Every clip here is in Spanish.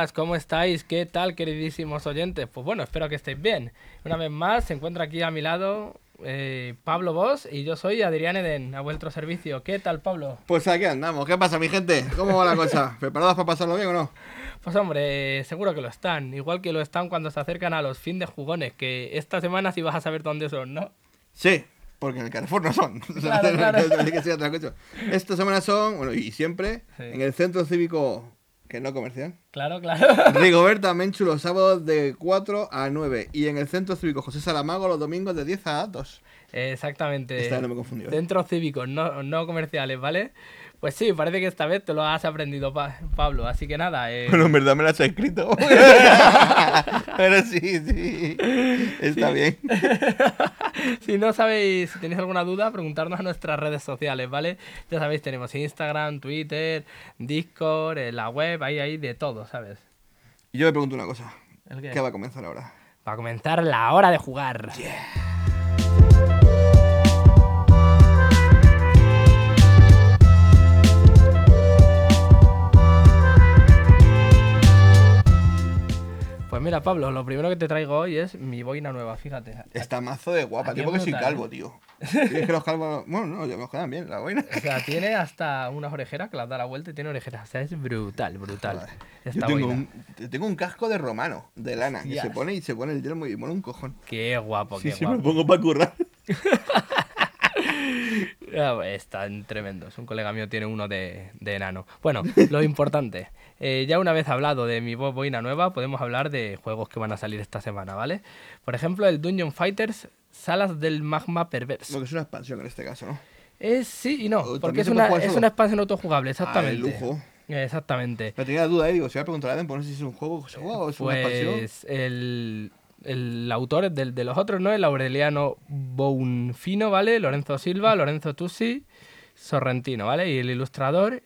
Días, ¿cómo estáis? ¿Qué tal, queridísimos oyentes? Pues bueno, espero que estéis bien. Una vez más, se encuentra aquí a mi lado eh, Pablo Vos y yo soy Adrián Eden, a vuestro servicio. ¿Qué tal, Pablo? Pues aquí andamos. ¿Qué pasa, mi gente? ¿Cómo va la cosa? ¿Preparados para pasarlo bien o no? Pues hombre, seguro que lo están. Igual que lo están cuando se acercan a los fin de jugones, que esta semana sí vas a saber dónde son, ¿no? Sí, porque en el Carrefour no son. Claro, claro. Esta semana son, bueno, y siempre, Sí. en el centro cívico, que no comercial. Claro, claro. Rigoberta Menchu los sábados de 4 a 9. Y en el centro cívico José Salamago los domingos de 10 a 2. Exactamente. Esta vez no me he confundido, ¿eh? Centros cívicos, no, no comerciales, ¿vale? Pues sí, parece que esta vez te lo has aprendido, Pa- Pablo. Así que nada, eh, Bueno, en verdad me lo has escrito. Pero sí, sí. Está Sí. bien. si no sabéis, si tenéis alguna duda, preguntarnos a nuestras redes sociales, ¿vale? Ya sabéis, tenemos Instagram, Twitter, Discord, eh, la web, ahí hay de todo, ¿sabes? Y yo me pregunto una cosa. ¿El qué? ¿Qué va a comenzar ahora? Va a comenzar la hora de jugar. Pues mira, Pablo, lo primero que te traigo hoy es mi boina nueva, fíjate. Está mazo de guapa, Aquí tío, porque soy calvo, ¿eh? tío. Es que los calvos. Bueno, no, ya me quedan bien, la boina. O sea, tiene hasta unas orejeras que las da la vuelta y tiene orejeras. O sea, es brutal, brutal. Yo tengo boina. un, tengo un casco de romano, de lana, que Hostias. se pone y se pone el yelmo y mola un cojón. Qué guapo, Sí, qué sí, me guapo. lo pongo para currar. Ah, pues, Están tremendos. Un colega mío tiene uno de, de enano. Bueno, lo importante. eh, ya una vez hablado de mi bo- boina nueva, podemos hablar de juegos que van a salir esta semana, ¿vale? Por ejemplo, el Dungeon Fighters Salas del Magma Perverso. Lo que es una expansión en este caso, ¿no? Es sí y no, ¿O porque es una, es una expansión autojugable, exactamente. Ah, el lujo. Exactamente. Me tenía la duda, eh, digo, si voy a preguntar a pues no sé si es un juego que se juega o es una expansión. Pues el, el autor del- de, los otros, ¿no? El Aureliano Bounfino, ¿vale? Lorenzo Silva, Lorenzo Tusi, Sorrentino, ¿vale? Y el ilustrador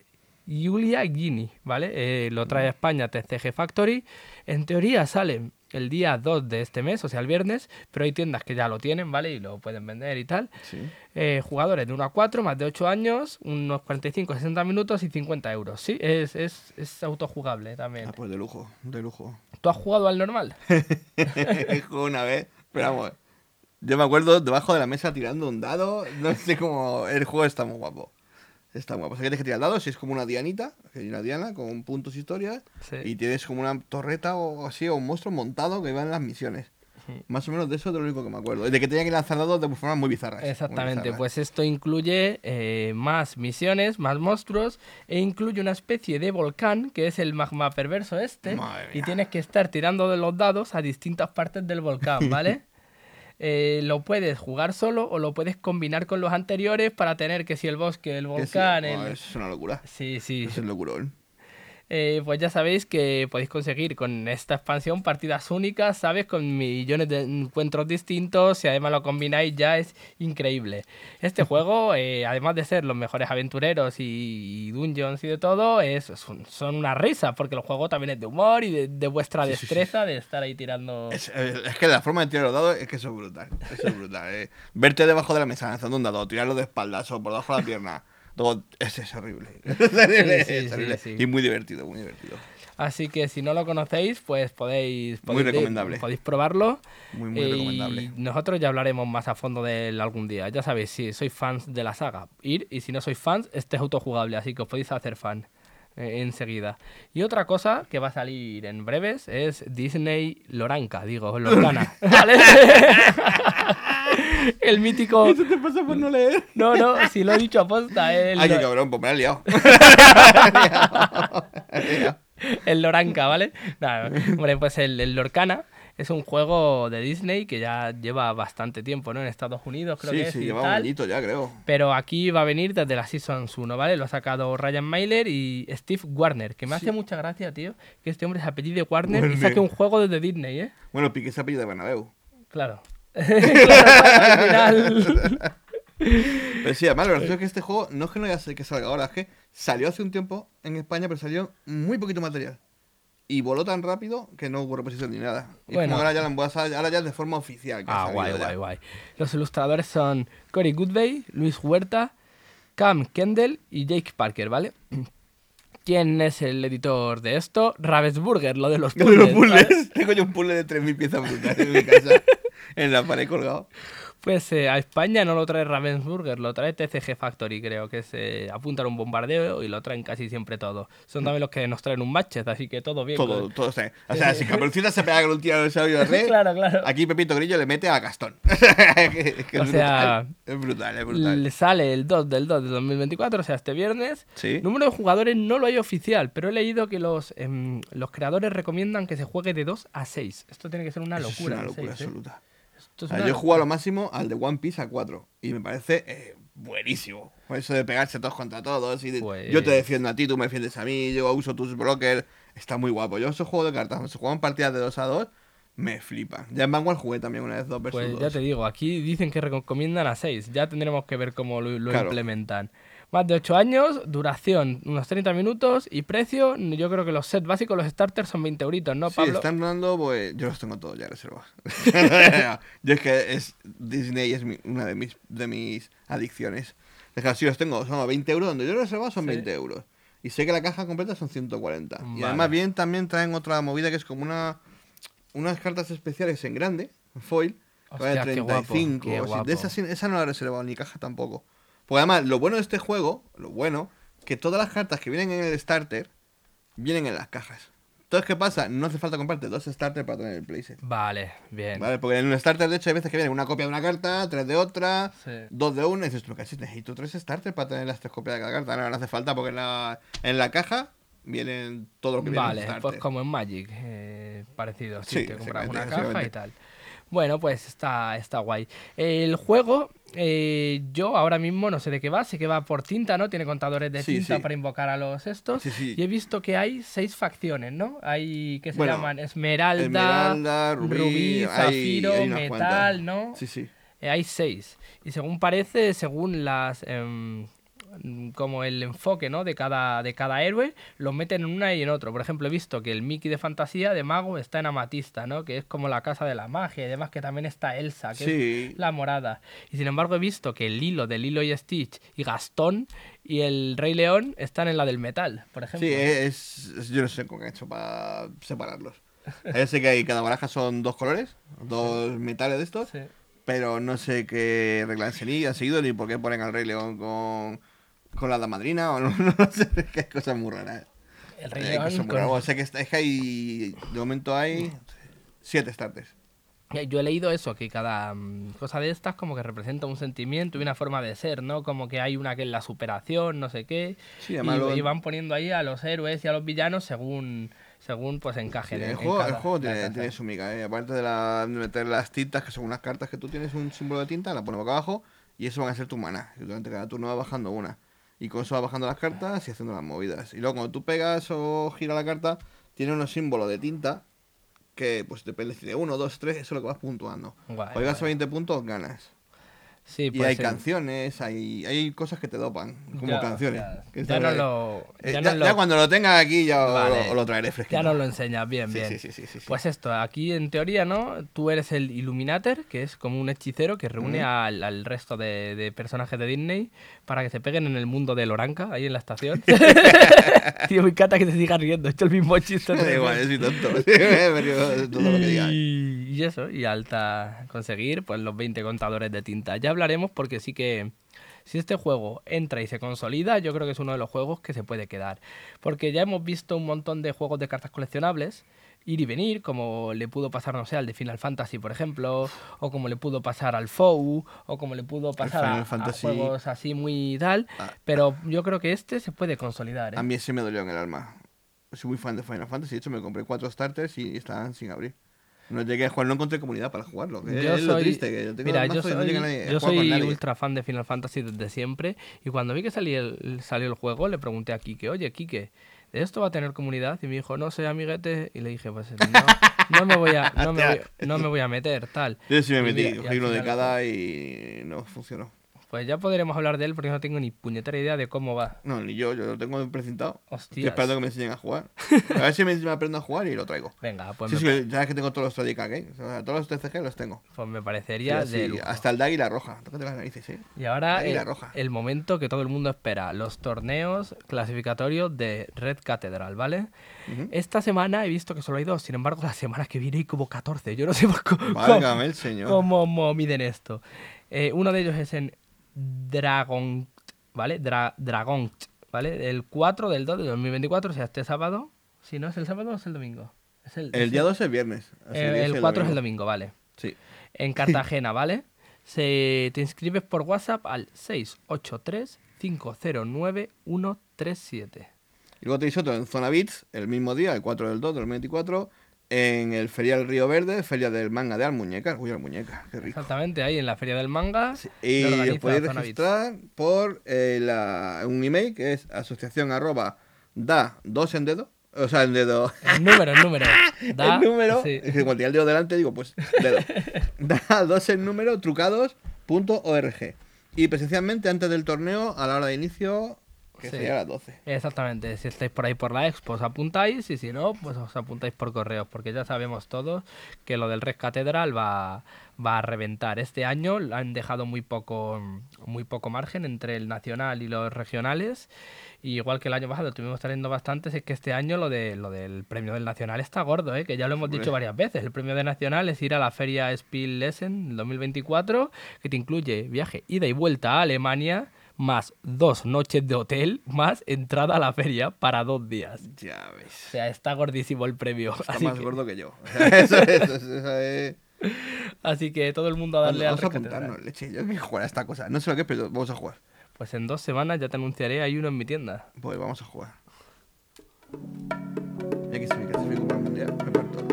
Giulia Gini, ¿vale? Eh, lo trae a España TCG Factory. En teoría sale el día 2 de este mes, o sea, el viernes, pero hay tiendas que ya lo tienen, ¿vale? Y lo pueden vender y tal. Sí. Eh, jugadores de 1 a 4, más de 8 años, unos 45-60 minutos y 50 euros. Sí, es, es, es autojugable también. Ah, pues de lujo, de lujo. ¿Tú has jugado al normal? Una vez, pero vamos. Yo me acuerdo debajo de la mesa tirando un dado. No sé cómo. El juego está muy guapo. Está guapo. O sea, que tienes que tirar dados y es como una dianita, hay una diana con puntos historias. Sí. Y tienes como una torreta o así, o un monstruo montado que va en las misiones. Más o menos de eso es lo único que me acuerdo. De que tenía que lanzar dados de formas muy bizarras. muy Exactamente, bizarras. pues esto incluye eh, más misiones, más monstruos e incluye una especie de volcán que es el magma perverso este y tienes que estar tirando de los dados a distintas partes del volcán, ¿vale? Eh, lo puedes jugar solo o lo puedes combinar con los anteriores para tener que si el bosque, el sí, volcán, oh, el... Es una locura. Sí, sí. Es locurón. Eh, pues ya sabéis que podéis conseguir con esta expansión partidas únicas, ¿sabes? Con millones de encuentros distintos. Si además lo combináis ya es increíble. Este juego, eh, además de ser los mejores aventureros y, y dungeons y de todo, es, son, son una risa, porque el juego también es de humor y de, de vuestra Sí, sí, sí. destreza de estar ahí tirando... Es, es que la forma de tirar los dados es que eso es brutal. Eso es brutal. eh. Verte debajo de la mesa lanzando un dado, tirarlo de espaldas o por debajo de la pierna. Ese es horrible. Es horrible, es horrible. Y muy divertido, muy divertido. Así que si no lo conocéis, pues podéis... Muy podéis recomendable. Podéis probarlo. Muy, muy Eh, recomendable. Nosotros ya hablaremos más a fondo de él algún día. Ya sabéis, si sois fans de la saga, ir. Y si no sois fans, este es autojugable, así que os podéis hacer fan eh, enseguida. Y otra cosa que va a salir en breves es Disney Loranca, digo, Lorcana. ¿Vale? El mítico. Eso te pasa por no leer. No, no, si lo he dicho aposta. El, Ay, qué cabrón, pues me he liado. el Loranca, ¿vale? Nada, hombre, pues el, el Lorcana es un juego de Disney que ya lleva bastante tiempo, ¿no? En Estados Unidos, creo sí, que es. sí, lleva un añito ya, creo. Pero aquí va a venir desde la Season 1, ¿vale? Lo ha sacado Ryan Mailer y Steve Warner, que me hace mucha gracia, tío, que este hombre se apellide Warner, y saque un juego desde Disney, ¿eh? Bueno, Piqué se apellido de Bernabéu. Claro. claro, al final. Pero sí, además, lo gracioso es que este juego no es que no haya que salga ahora, es que salió hace un tiempo en España, pero salió muy poquito material. Y voló tan rápido que no hubo reposición ni nada. Y Bueno. como ahora ya, la- ahora ya es de forma oficial. que Ah, guay, guay, guay. Los ilustradores son Cory Goodbay, Luis Huerta, Cam Kendall y Jake Parker, ¿vale? ¿Quién es el editor de esto? Ravensburger, lo de los Lo de los puzzles, ¿vale? puzzles. Tengo yo un puzzle de 3.000 piezas brutales en mi casa. En la pared colgado. Pues eh, a España no lo trae Ravensburger, lo trae TCG Factory, creo, que se apuntan a un bombardeo y lo traen casi siempre todo. Son también los que nos traen un matchet, así que todo bien. Todo, con- todo está. O sea, si Caperucita se pega con un tiro de sabio de rey, Claro, claro. aquí Pepito Grillo le mete a Gastón. Es que O es sea, brutal. Es brutal, es brutal. Le sale el 2 del 2 de 2024, o sea, este viernes. Sí. Número de jugadores no lo hay oficial, pero he leído que los, em, los creadores recomiendan que se juegue de 2 a 6. Esto tiene que ser una locura. Es una locura ¿eh? absoluta. Yo he jugado lo máximo al de One Piece a 4 y me parece eh, buenísimo. Eso de pegarse todos contra todos y de- Pues- yo te defiendo a ti, tú me defiendes a mí, yo uso tus brokers. Está muy guapo. Yo esos juegos de cartas, cuando se juegan partidas de 2 a 2, me flipan. Ya en Vanguard jugué también una vez 2 versus Pues 2. ya te digo, aquí dicen que recomiendan a 6. Ya tendremos que ver cómo lo, lo Claro. implementan. Más de 8 años, duración unos 30 minutos y precio, yo creo que los sets básicos, los starters son 20 euritos, ¿no, Sí, Pablo? están dando, pues yo los tengo todos ya reservados. yo es que es Disney es mi- una de mis, de mis adicciones. Deja, si los tengo, son a 20 euros, donde yo los he reservado son Sí. 20 euros. Y sé que la caja completa son 140. Y Vale. además bien también traen otra movida que es como una unas cartas especiales en grande, en foil, que vale Hostia, qué guapo, 35 qué así. guapo. De esa, sí- esa no la he reservado, ni caja tampoco. Porque además, lo bueno de este juego, lo bueno, que todas las cartas que vienen en el starter, vienen en las cajas. Entonces, ¿qué pasa? No hace falta comprarte dos starters para tener el playset. Vale, bien. ¿Vale? Porque en un starter, de hecho, hay veces que viene una copia de una carta, tres de otra, Sí. dos de una, y dices, tú, casi necesito tres starters para tener las tres copias de cada carta. No, no hace falta porque en la, en la caja vienen todo lo que viene en Vale, pues como en Magic, eh, parecido. Sí, Sí, te compras una caja y tal. Bueno, pues está, está guay. El juego, eh, yo ahora mismo no sé de qué va, sé que va por tinta, ¿no? Tiene contadores de Sí, tinta sí. para invocar a los estos. Sí, sí. Y he visto que hay seis facciones, ¿no? Hay que se Bueno, llaman Esmeralda, Esmeralda, Rubí, Zafiro, hay Metal, cuantas. ¿no? Sí, sí. Eh, hay seis. Y según parece, según las. em, como el enfoque ¿no? de, cada, de cada héroe, los meten en una y en otro. Por ejemplo, he visto que el Mickey de fantasía de mago está en Amatista, ¿no? que es como la casa de la magia. Y además que también está Elsa, que Sí. es la morada. Y sin embargo, he visto que el Lilo de Lilo y Stitch y Gastón y el Rey León están en la del metal, por ejemplo. Sí, es, es- Yo no sé cómo han hecho para separarlos. Yo sé que hay, cada baraja son dos colores, dos metales de estos, Sí. pero no sé qué regla han seguido ni por qué ponen al Rey León con, con la damadrina o no, no sé, es que hay cosas muy raras. El Rey Eh, León con-. O sea que es que hay, de momento hay siete starters. Eh, Yo he leído eso, que cada mm, cosa de estas como que representa un sentimiento y una forma de ser, ¿no? Como que hay una que es la superación, no sé qué. Sí, y, además lo- y van poniendo ahí a los héroes y a los villanos según, según pues Sí, encajen. el en- en juego, el juego tiene, tiene su mica, ¿eh? aparte de, la, de meter las tintas, que son unas cartas que tú tienes un símbolo de tinta, la pones boca abajo y eso van a ser tu mana. Y durante cada turno va bajando una. Y con eso va bajando las cartas y haciendo las movidas. Y luego cuando tú pegas o giras la carta, tiene unos símbolos de tinta que pues depende de 1, 2, 3, eso es lo que vas puntuando. Guay, Cuando llegas a guay. 20 puntos, ganas. Sí, Y hay canciones, hay, hay cosas que te dopan, como Ya, canciones. Ya, que ya no lo, eh, ya ya, nos lo- ya cuando lo tenga aquí ya Vale. lo traeré fresquito. ya nos lo enseñas bien, Sí, bien. sí. Pues esto, aquí en teoría, ¿no? Tú eres el Illuminator, que es como un hechicero que reúne al, al resto de, de personajes de Disney para que se peguen en el mundo de Loranca, ahí en la estación. Tío, me encanta que te sigas riendo. He hecho el mismo chiste. Da igual, veces. soy tonto. Todo lo que digas. Y eso, y alta conseguir pues los 20 contadores de tinta. Ya hablaremos porque sí que si este juego entra y se consolida, yo creo que es uno de los juegos que se puede quedar. Porque ya hemos visto un montón de juegos de cartas coleccionables ir y venir, como le pudo pasar, no sé, al de Final Fantasy, por ejemplo, o como le pudo pasar al FOU, o como le pudo pasar a- a, juegos así muy tal, Ah. pero yo creo que este se puede consolidar. ¿eh? A mí ese me dolió en el alma. Soy muy fan de Final Fantasy. De hecho, me compré cuatro starters y estaban sin abrir. No llegué a jugar, no encontré comunidad para jugarlo. que Yo es lo soy, triste, que yo tengo mira, yo y no soy, llega nadie a yo soy ultra fan de Final Fantasy desde siempre y cuando vi que salía el, salió el juego le pregunté a Kike, oye Kike, ¿de esto va a tener comunidad? Y me dijo, no sé, amiguete, y le dije, pues no, no me voy a, no me voy, no me voy a meter, tal. Yo sí me Y metí, mira, cogí uno de cada y no funcionó. Pues ya podremos hablar de él porque no tengo ni puñetera idea de cómo va. No, ni yo, yo lo tengo precintado. Estoy Hostias. esperando que me enseñen a jugar. A ver si me, me aprendo a jugar y lo traigo. Venga, pues, sí, me, sí, ya es que tengo todos los Tradica Games. O sea, todos los TCG los tengo. pues me parecería Sí, de lujo. hasta el de Águila Roja. Tócate las narices, ¿eh? Y ahora el, roja. el momento que todo el mundo espera, los torneos clasificatorios de Red Cathedral, ¿vale? Esta semana he visto que solo hay dos, sin embargo la semana que viene hay como 14. Yo no sé cómo, Válgame el señor. cómo, cómo miden esto. Eh, uno de ellos es en Dragon, ¿vale? Dra- Dragon, ¿vale? El 4 del 2 de 2024, o sea, este sábado. Si no es el sábado, es el domingo. Es el, El día 2 es viernes. el, que el 4 es el domingo, vale. Sí. En Cartagena, ¿vale? Se, te inscribes por WhatsApp al 683-509-137. Y luego tenéis otro en Zona Beats, el mismo día, el 4 del 2 del 2024, en el Ferial Río Verde, Feria del Manga de Almuñecas. Uy, Almuñecas, qué rico. Exactamente, ahí en la Feria del Manga. Y lo podéis registrar por eh, la- un email que es asociación arroba da dos en dedo. O sea, en dedo. El número, el número. Da- el número. sí. Cuando tenía el dedo delante digo, pues dedo. da dos en número trucados.org. Y presencialmente antes del torneo, a la hora de inicio, que Sí. sería a las 12. Exactamente, si estáis por ahí por la expo os apuntáis y si no, pues os apuntáis por correos, porque ya sabemos todos que lo del Red Catedral va, va a reventar. Este año han dejado muy poco, muy poco margen entre el nacional y los regionales. Y igual que el año pasado estuvimos teniendo bastantes, es que este año lo, de, lo del premio del nacional está gordo, ¿eh? que ya lo hemos dicho varias veces. El premio del nacional es ir a la feria Spiel Essen 2024, que te incluye viaje ida y vuelta a Alemania, más dos noches de hotel, más entrada a la feria para dos días. Ya O ves. sea, está gordísimo el premio. Está Así más que, gordo que yo. O sea, eso es, eso es- eso es- así que todo el mundo a darle al Vamos a apuntarnos, leche. Yo quiero jugar a esta cosa. No sé lo que es, pero vamos a jugar. Pues en dos semanas ya te anunciaré, hay uno en mi tienda. Pues vamos a jugar. Ya que se me clasifico para el mundial, me parto.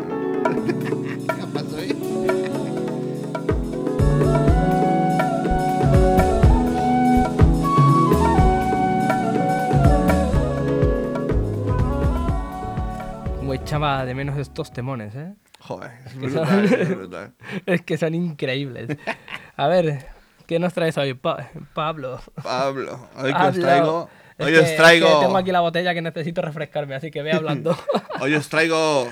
Echaba de menos estos temones, ¿eh? Joder, es que brutal, son- es brutal. Es que son increíbles. A ver, ¿qué nos traes hoy, Pa- Pablo? Pablo, hoy que os traigo. Es Hoy que- os es que traigo. tengo aquí la botella que necesito refrescarme, así que ve hablando. Hoy os traigo.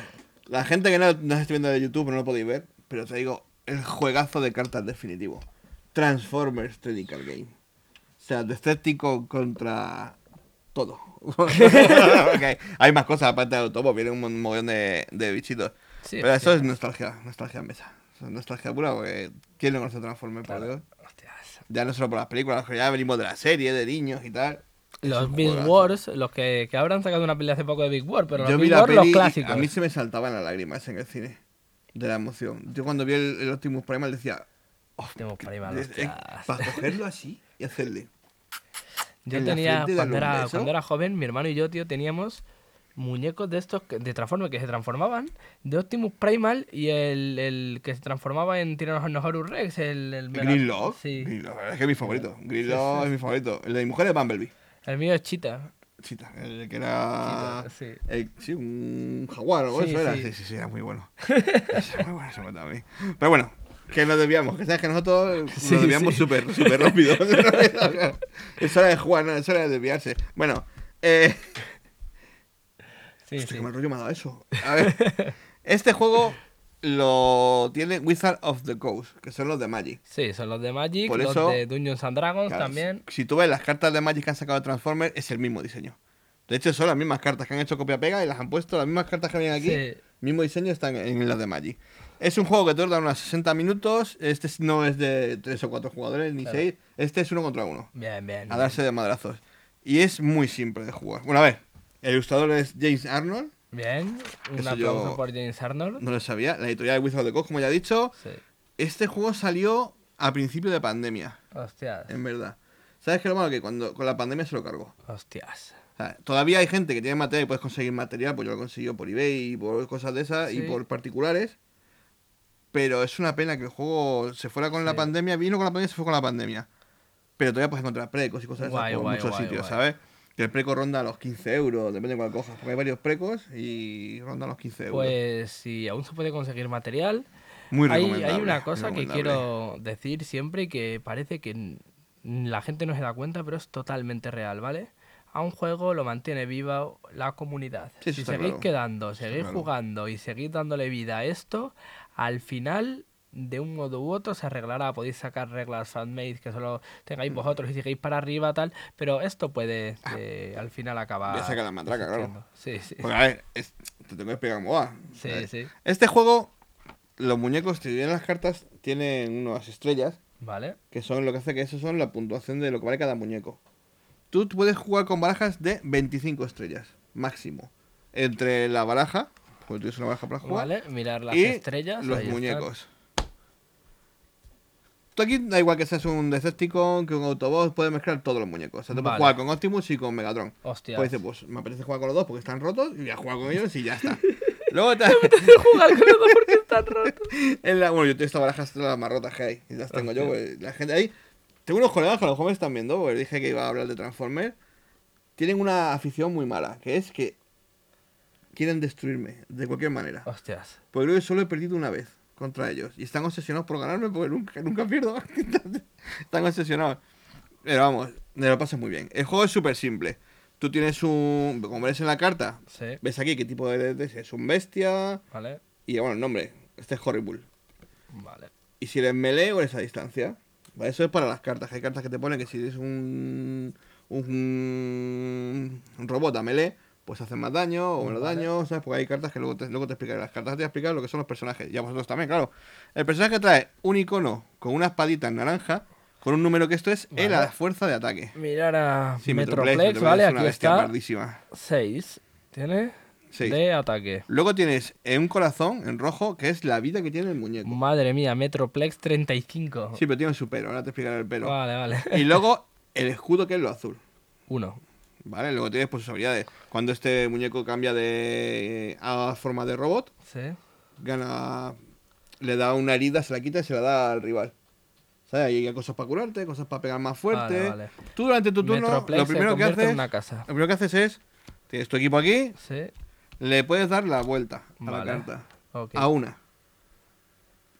La gente que no nos está viendo de YouTube no lo podéis ver, pero traigo el juegazo de cartas definitivo: Transformers Trading Card Game. O sea, Decepticon contra todo. Hay más cosas aparte del topo, viene un mon- montón de, de bichitos. Sí, pero eso hostia. es nostalgia, nostalgia en mesa. Eso es nostalgia pura porque ¿quién no conoce Transformers? por Claro. Dios? Hostias. Ya no solo por las películas, ya venimos de la serie, de niños y tal. Los Big. Wars, los que, que habrán sacado una peli hace poco de Big War, pero Yo los vi Big la War, los peli y clásicos. a mí se me saltaban las lágrimas en el cine. De la emoción. Yo cuando vi el, el Optimus Primal decía... Oh, Optimus Primal, es- es- hostias. para cogerlo así y hacerle... Yo tenía, cuando era, beso. cuando era joven, mi hermano y yo, tío, teníamos muñecos de estos que- de Transformers que se transformaban, de Optimus Primal y el, el que se transformaba en Tyrannosaurus Rex, el, el mega- Gridlock. Sí. Es que es mi favorito. Gridlock es mi favorito. El de mi mujer es Bumblebee. El mío es Cheetah. Chita, el que era... Sí. el- sí, un jaguar o Sí, eso era. sí. Sí, sí, sí, era muy bueno. Era muy bueno ese momento a mí. Pero bueno, que nos desviamos. Que sabes que nosotros nos Sí, desviamos sí. súper, súper rápido. es hora de jugar, no, es hora de desviarse. Bueno, eh... Sí, Hostia, sí. qué mal rollo me ha dado eso. A ver, este juego lo tiene Wizard of the Coast, que son los de Magic. Sí, son los de Magic, Por los eso- de Dungeons and Dragons Claro, también. Si tú ves las cartas de Magic que han sacado de Transformers, es el mismo diseño. De hecho, son las mismas cartas que han hecho copia-pega y las han puesto, las mismas cartas que vienen aquí, Sí. mismo diseño están en las de Magic. Es un juego que tarda unos 60 minutos. Este no es de 3 o 4 jugadores, ni Claro. 6. Este es uno contra uno. Bien, bien. A darse de madrazos. Y es muy simple de jugar. Bueno, a ver. El ilustrador es James Arnold. Bien. Un Eso aplauso por James Arnold. No lo sabía. La editorial de Wizard of the Coast, como ya he dicho. Sí. Este juego salió a principio de pandemia, Hostias. en verdad. ¿Sabes qué es lo malo? Que cuando con la pandemia se lo cargó. Hostias. O sea, todavía hay gente que tiene material y puedes conseguir material, pues yo lo he conseguido por eBay y por cosas de esas y Sí. por particulares. Pero es una pena que el juego se fuera con la Sí. pandemia, vino con la pandemia y se fue con la pandemia. Pero todavía puedes encontrar precos y cosas de Guay, esas por guay, muchos guay, sitios, guay. ¿sabes? Que el preco ronda los 15 euros, depende de cuál cojas. Porque hay varios precos y ronda los 15 euros. Pues si aún se puede conseguir material, muy hay, recomendable. hay una cosa que quiero decir siempre y que parece que la gente no se da cuenta, pero es totalmente real, ¿vale? A un juego lo mantiene viva la comunidad. Sí, si seguís claro. quedando, seguís claro. jugando y seguís dándole vida a esto, al final, de un modo u otro, se arreglará. Podéis sacar reglas fanmade que solo tengáis vosotros y seguís para arriba, tal, pero esto puede eh, al final acabar. Voy a sacar la matraca, claro. Sí, sí. Porque, a ver, es- te tengo que explicar cómo va. Sí, sí. Este juego, los muñecos, si vienen las cartas, tienen unas estrellas Vale. que son lo que hace que eso son la puntuación de lo que vale cada muñeco. Tú puedes jugar con barajas de 25 estrellas, máximo. Entre la baraja, porque tienes una baraja para jugar, Vale, mirar las y estrellas. los ahí están. muñecos. Tú aquí da igual que seas un Decepticon, que un Autobot, puedes mezclar todos los muñecos. O sea, puedes Vale. jugar con Optimus y con Megatron. Hostias. Pues dices, pues me apetece jugar con los dos porque están rotos y voy a jugar con ellos y ya está. Luego te- jugar con los dos porque están rotos. en la- bueno, yo tengo estas barajas las más rotas que hay. Y las tengo yo, Hostia. pues, la gente ahí. Tengo unos colegas que a lo mejor me están viendo, porque dije que iba a hablar de Transformers. Tienen una afición muy mala, que es que quieren destruirme de cualquier manera. Hostias. Porque creo que solo he perdido una vez contra ellos. Y están obsesionados por ganarme porque nunca, nunca pierdo. están obsesionados. Pero vamos, me lo pasas muy bien. El juego es súper simple. Tú tienes un. Como ves en la carta, Sí. ves aquí qué tipo de. de- es un bestia. Vale. Y bueno, el nombre. Este es Horrible. Vale. Y si eres melee o eres a distancia. Vale, Eso es para las cartas. Hay cartas que te ponen que si eres un. Un, un robot a melee, pues hacen más daño o menos Vale. daño, ¿sabes? Porque hay cartas que luego te, luego te explicaré. Las cartas te voy a explicar lo que son los personajes. Y a vosotros también, claro. El personaje trae un icono con una espadita en naranja, con un número que esto es el a Vale. la fuerza de ataque. Mirar a Sí, Metroplex, Metroplex ¿vale? es una Aquí está. pardísima. 6. Tiene Seis. de ataque. Luego tienes un corazón en rojo, que es la vida que tiene el muñeco. Madre mía, Metroplex 35. Sí, pero tiene su pelo, ahora te explicaré el pelo. Vale, vale. Y luego el escudo que es lo azul. Uno. ¿Vale? Luego tienes pues sus habilidades. Cuando este muñeco cambia de a forma de robot, Sí. gana. Le da una herida, se la quita y se la da al rival. ¿Sabes? Hay cosas para curarte, cosas para pegar más fuerte. Vale, vale. Tú durante tu turno, Metroplex lo primero que haces. una casa. Lo primero que haces es. Tienes tu equipo aquí, Sí. le puedes dar la vuelta a la carta. A una.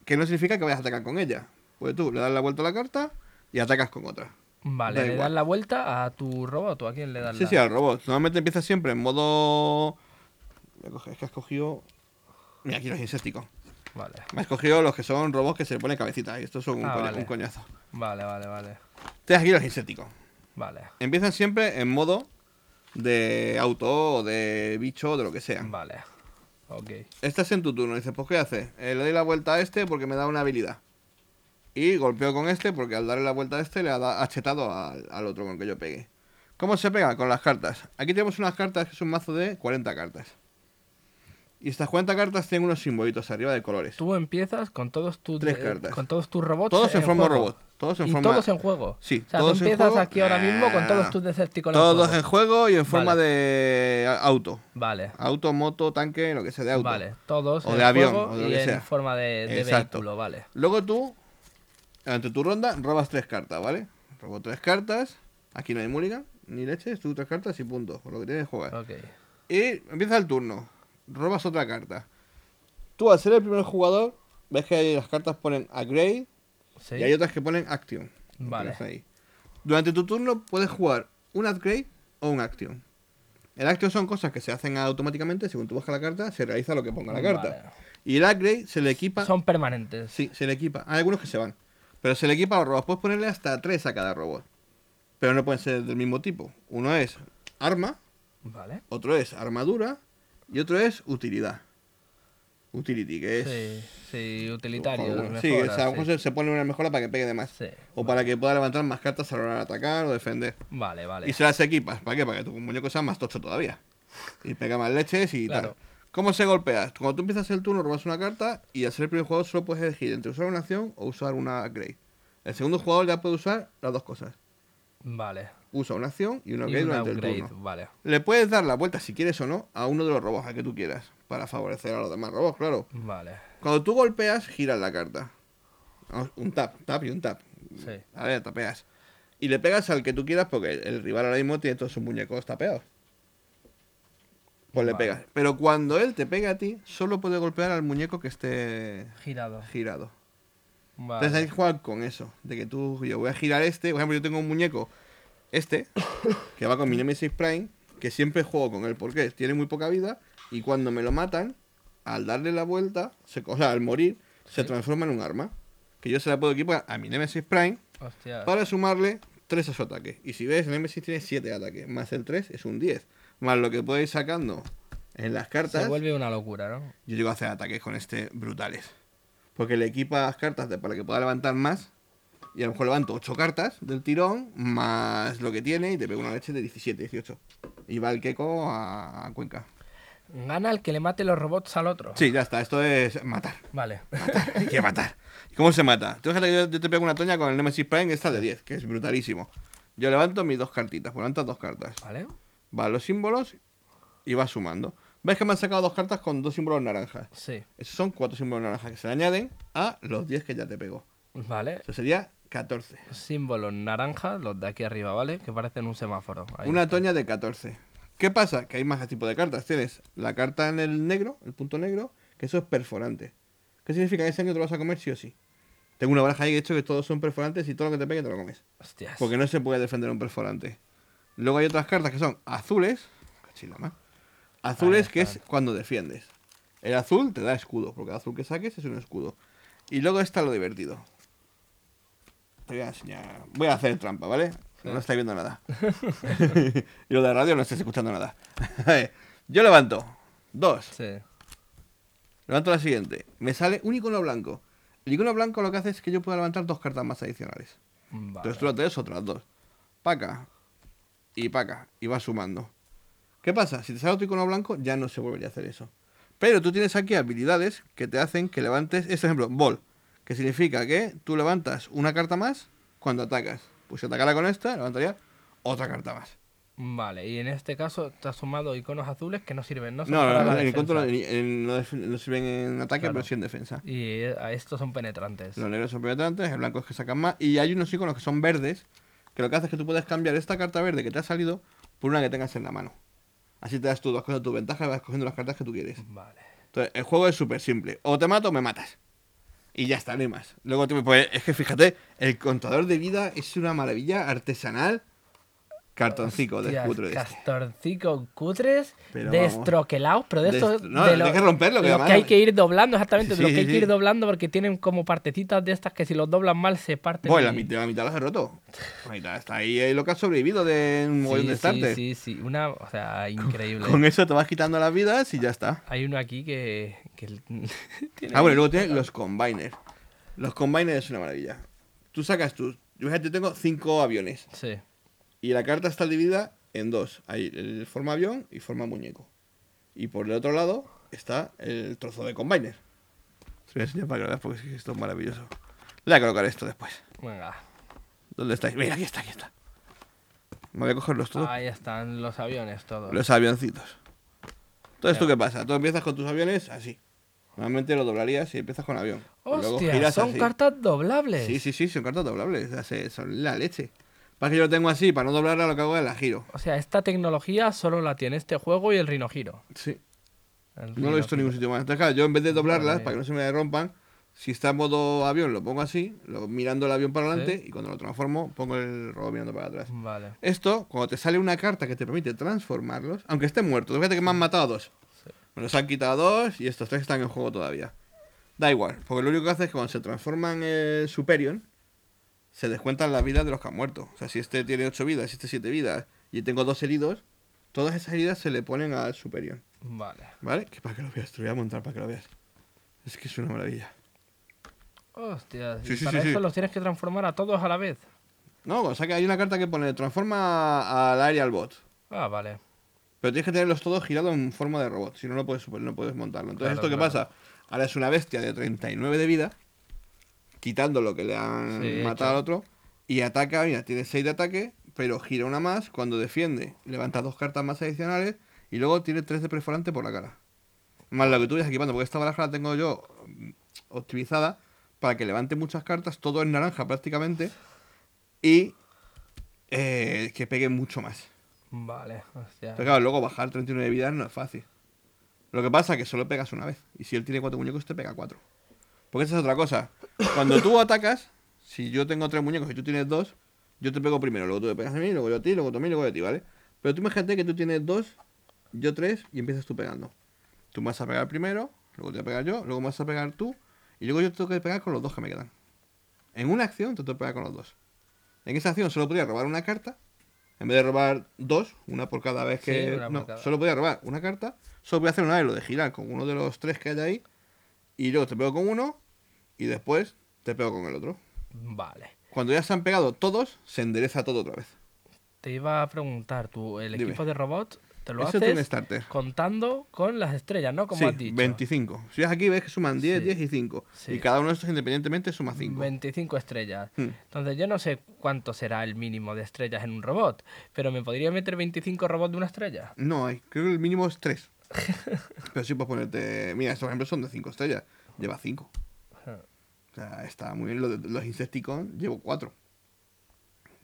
Que no significa que vayas a atacar con ella. Pues tú le das la vuelta a la carta y atacas con otra. Vale, da le igual. das la vuelta a tu robot o a quién le das Sí, la... sí, al robot. Normalmente empieza siempre en modo. Es que has cogido. Mira, aquí los insésticos. Vale, Me has cogido los que son robots que se le pone cabecita. Y estos son un, Ah, vale. un coñazo. vale, vale, vale. Tienes aquí los insésticos. Vale, Empiezan siempre en modo de auto o de bicho o de lo que sea. vale. Ok. Estás en tu turno. Dices, pues ¿qué haces? Eh, le doy la vuelta a este porque me da una habilidad. Y golpeo con este porque al darle la vuelta a este le ha da- ha chetado al, al otro con el que yo pegué. ¿Cómo se pega? Con las cartas. Aquí tenemos unas cartas que es un mazo de 40 cartas. Y estas 40 cartas tienen unos simbolitos arriba de colores. Tú empiezas con todos tus Tres cartas. con todos tus robots Todos en forma juego. robot. Todos en y forma. todos en juego. Sí, o sea, todos tú en empiezas juego. aquí ahora mismo con todos tus Decepticons Todos en en juego. y en forma Vale. de auto. Vale. Auto, moto, tanque, lo que sea de auto. Vale, todos O en de avión, juego o de lo y que en sea. forma de, de vehículo, vale. Luego tú, ante tu ronda, robas tres cartas, ¿vale? Robo tres cartas. Aquí no hay mulligan, ni leches, tú tres cartas y punto. Lo que tienes que jugar. Ok. Y empieza el turno. Robas otra carta. Tú, al ser el primer jugador, ves que las cartas ponen upgrade Sí. y hay otras que ponen action. Vale. ahí. Durante tu turno puedes jugar un upgrade o un action. El action son cosas que se hacen automáticamente, según tú bajas la carta, se realiza lo que ponga la carta. Vale. Y el upgrade se le equipa Son permanentes. Sí, se le equipa. Hay algunos que se van. Pero se le equipa a los robots. Puedes ponerle hasta tres a cada robot. Pero no pueden ser del mismo tipo. Uno es arma, Vale. otro es armadura y otro es utilidad. Utility, que es... Sí, sí, utilitario. Joder, sí, o sea, a lo mejor sí. se- se pone una mejora para que pegue de más. Sí, O para que pueda levantar más cartas a la hora de atacar o defender. Vale, vale. Y se las equipas. ¿Para qué? Para que tu muñeco sea más tocho todavía. Y pega más leches y Claro. tal. ¿Cómo se golpea? Cuando tú empiezas el turno, robas una carta y al ser el primer jugador solo puedes elegir entre usar una acción o usar una upgrade. El segundo jugador ya puede usar las dos cosas. Vale. Usa una acción y una Y upgrade un durante upgrade, el turno. Vale. Le puedes dar la vuelta si quieres o no a uno de los robots, a que tú quieras, para favorecer a los demás robots, claro. Vale. Cuando tú golpeas, giras la carta. Un tap, tap y un tap. Sí. A ver, tapeas. Y le pegas al que tú quieras porque el rival ahora mismo tiene todos sus muñecos tapeados. Pues le Vale. pegas. Pero cuando él te pega a ti, solo puede golpear al muñeco que esté Girado. girado. Vale. Entonces hay que jugar con eso. De que tú, yo voy a girar este. Por ejemplo, yo tengo un muñeco, este, que va con mi Nemesis Prime, que siempre juego con él. porque Tiene muy poca vida y cuando me lo matan, al darle la vuelta, se, o sea, al morir, se transforma en un arma. Que yo se la puedo equipar a mi Nemesis Prime Hostia. para sumarle 3 a su ataque. Y si ves, el Nemesis tiene 7 ataques, más el 3 es un 10. Más lo que ir sacando en las cartas. Se vuelve una locura, ¿no? Yo llego a hacer ataques con este brutales. Porque le equipas cartas de- para que pueda levantar más. Y a lo mejor levanto 8 cartas del tirón, más lo que tiene, y te pego una leche de 17, 18. Y va el Keko a, a Cuenca. Gana el que le mate los robots al otro. Sí, ya está, esto es matar. Vale. Hay que matar. ¿Y ¿Cómo se mata? Tú fíjate que yo, yo te pego una toña con el Nemesis Prime, esta de 10, que es brutalísimo. Yo levanto mis dos cartitas, pues levantas dos cartas. Vale. Va a los símbolos y va sumando. ¿Ves que me han sacado dos cartas con dos símbolos naranjas? Sí. Esos son cuatro símbolos naranjas que se le añaden a los 10 que ya te pegó. Vale. Eso sería 14. Símbolos naranjas, los de aquí arriba, ¿vale? Que parecen un semáforo. Ahí Una está. toña de 14. ¿Qué pasa? Que hay más tipo de cartas. Tienes la carta en el negro, el punto negro, que eso es perforante. ¿Qué significa? Que ese año te lo vas a comer sí o sí. Tengo una baraja ahí hecho que todos son perforantes y todo lo que te pegue te lo comes. Hostias. Porque no se puede defender un perforante. Luego hay otras cartas que son azules. cachilama, Azules que es cuando defiendes. El azul te da escudo, porque el azul que saques es un escudo. Y luego está lo divertido. Te voy a enseñar. Voy a hacer trampa, ¿vale? No estáis viendo nada. y lo de radio no estáis escuchando nada. Yo levanto. Dos. Sí. Levanto la siguiente. Me sale un icono blanco. El icono blanco lo que hace es que yo pueda levantar dos cartas más adicionales. Vale. Entonces tú lo tienes otras dos. Paca. Y paca. Y vas sumando. ¿Qué pasa? Si te sale otro icono blanco, ya no se volvería a hacer eso. Pero tú tienes aquí habilidades que te hacen que levantes, este ejemplo, ball. Que significa que tú levantas una carta más cuando atacas. Pues si atacara con esta, levantaría otra carta más. Vale, y en este caso te has sumado iconos azules que no sirven, ¿no? No, Son no, para no, en el control sirven en ataque, Claro. pero sí en defensa. Y eh, estos son penetrantes. Los negros son penetrantes, el blanco es que sacan más. Y hay unos iconos que son verdes, que lo que hace es que tú puedes cambiar esta carta verde que te ha salido por una que tengas en la mano. Así te das tú dos cosas tu ventaja y vas cogiendo las cartas que tú quieres. Vale. Entonces, el juego es súper simple. O te mato o me matas. Y ya está, no hay más. Luego, te- pues, es que fíjate, el contador de vida es una maravilla artesanal. Cartoncico de cutres, Pero vamos. destroquelados, pero de estos. no, de hay lo- que romperlo, que los que hay que ir doblando, exactamente, Sí, de los sí, que hay sí, que ir doblando porque tienen como partecitas de estas que si los doblan mal se parten. La y- mitad, la mitad las he roto. La mitad está ahí lo que ha sobrevivido de un mogollón de Sí, sí, sí, sí, una, o sea, increíble. Con eso te vas quitando las vidas y ya está. Hay uno aquí que. que tiene Ah, bueno, luego tienes los combiners. Los combiners es una maravilla. Tú sacas tus. Yo tengo cinco aviones. Sí. Y la carta está dividida en dos. Hay el forma avión y forma muñeco. Y por el otro lado está el trozo de combiner. Te voy a enseñar para que lo veas porque es que esto es maravilloso. Le voy a colocar esto después. Venga. ¿Dónde estáis? Mira, aquí está, aquí está. Me voy a cogerlos todos. Ahí están los aviones todos. Los avioncitos. Entonces, ¿tú qué pasa? Tú empiezas con tus aviones así. Normalmente lo doblarías y empiezas con avión. Luego Hostia, giras son así. cartas doblables. Sí, sí, sí, son cartas doblables. son la leche. Para que yo lo tengo así, para no doblarla, lo que hago es la giro. O sea, esta tecnología solo la tiene este juego y el Rhino Hero. Sí. El No lo he visto en ningún sitio más. Entonces, claro, yo en vez de doblarlas, para que no se me rompan, si está en modo avión, lo pongo así, lo, mirando el avión para adelante, Sí. y cuando lo transformo, pongo el robot mirando para atrás. Vale. Esto, cuando te sale una carta que te permite transformarlos, aunque estén muertos, fíjate que me han matado a dos. Sí. Me los han quitado dos y estos tres están en juego todavía. Da igual, porque lo único que hace es que cuando se transforman en Superior, se descuentan las vidas de los que han muerto. O sea, si este tiene ocho vidas, si este siete vidas, y tengo dos heridos, todas esas heridas se le ponen al Superior. Vale. ¿Vale? Que para que lo veas, te lo voy a montar para que lo veas. Es que es una maravilla. Hostia, Sí, sí, para sí, eso los tienes que transformar a todos a la vez. No, o sea que hay una carta que pone transforma al aire al bot. Ah, vale. Pero tienes que tenerlos todos girados en forma de robot, si no, no puedes, no puedes montarlo. Entonces, Claro, ¿esto qué claro. pasa? Ahora es una bestia de 39 de vida, quitando lo que le han Sí, matado al otro, y ataca, mira, tiene 6 de ataque, pero gira una más, cuando defiende, levanta dos cartas más adicionales, y luego tiene 3 de perforante por la cara. Más lo que tú vayas equipando, porque esta baraja la tengo yo mm, optimizada para que levante muchas cartas, todo en naranja prácticamente, y eh, que pegue mucho más. Vale, hostia. Pero claro, luego bajar 39 de vida no es fácil. Lo que pasa es que solo pegas una vez. Y si él tiene cuatro muñecos, te pega cuatro. Porque esa es otra cosa. Cuando tú atacas, si yo tengo tres muñecos y tú tienes dos, yo te pego primero, luego tú me pegas a mí, luego yo a ti, luego tú a mí, luego yo a ti, ¿vale? Pero tú imagínate que tú tienes dos, yo tres, y empiezas tú pegando. Tú me vas a pegar primero, luego te voy a pegar yo, luego me vas a pegar tú, y luego yo tengo que pegar con los dos que me quedan. En una acción te tengo que pegar con los dos. En esa acción solo podría robar una carta, en vez de robar dos, una por cada vez que... Sí, no, cada. solo podía robar una carta, solo podía hacer una vez lo de girar con uno de los tres que hay ahí, y luego te pego con uno, y después te pego con el otro. Vale. Cuando ya se han pegado todos, se endereza todo otra vez. Te iba a preguntar, tú, el Dime. equipo de robots, te lo Eso haces starter. contando con las estrellas, ¿no? Como sí, has dicho. 25. Si ves aquí, ves que suman 10, Sí. 10 y 5. Sí. Y cada uno de estos independientemente suma 5. 25 estrellas. Hmm. Entonces yo no sé cuánto será el mínimo de estrellas en un robot, pero ¿me podría meter 25 robots de una estrella? No hay, creo que el mínimo es 3. Pero sí puedes ponerte. Mira, estos ejemplos son de 5 estrellas. Lleva 5. O sea, está muy bien. Lo de- Los Insecticons llevo 4.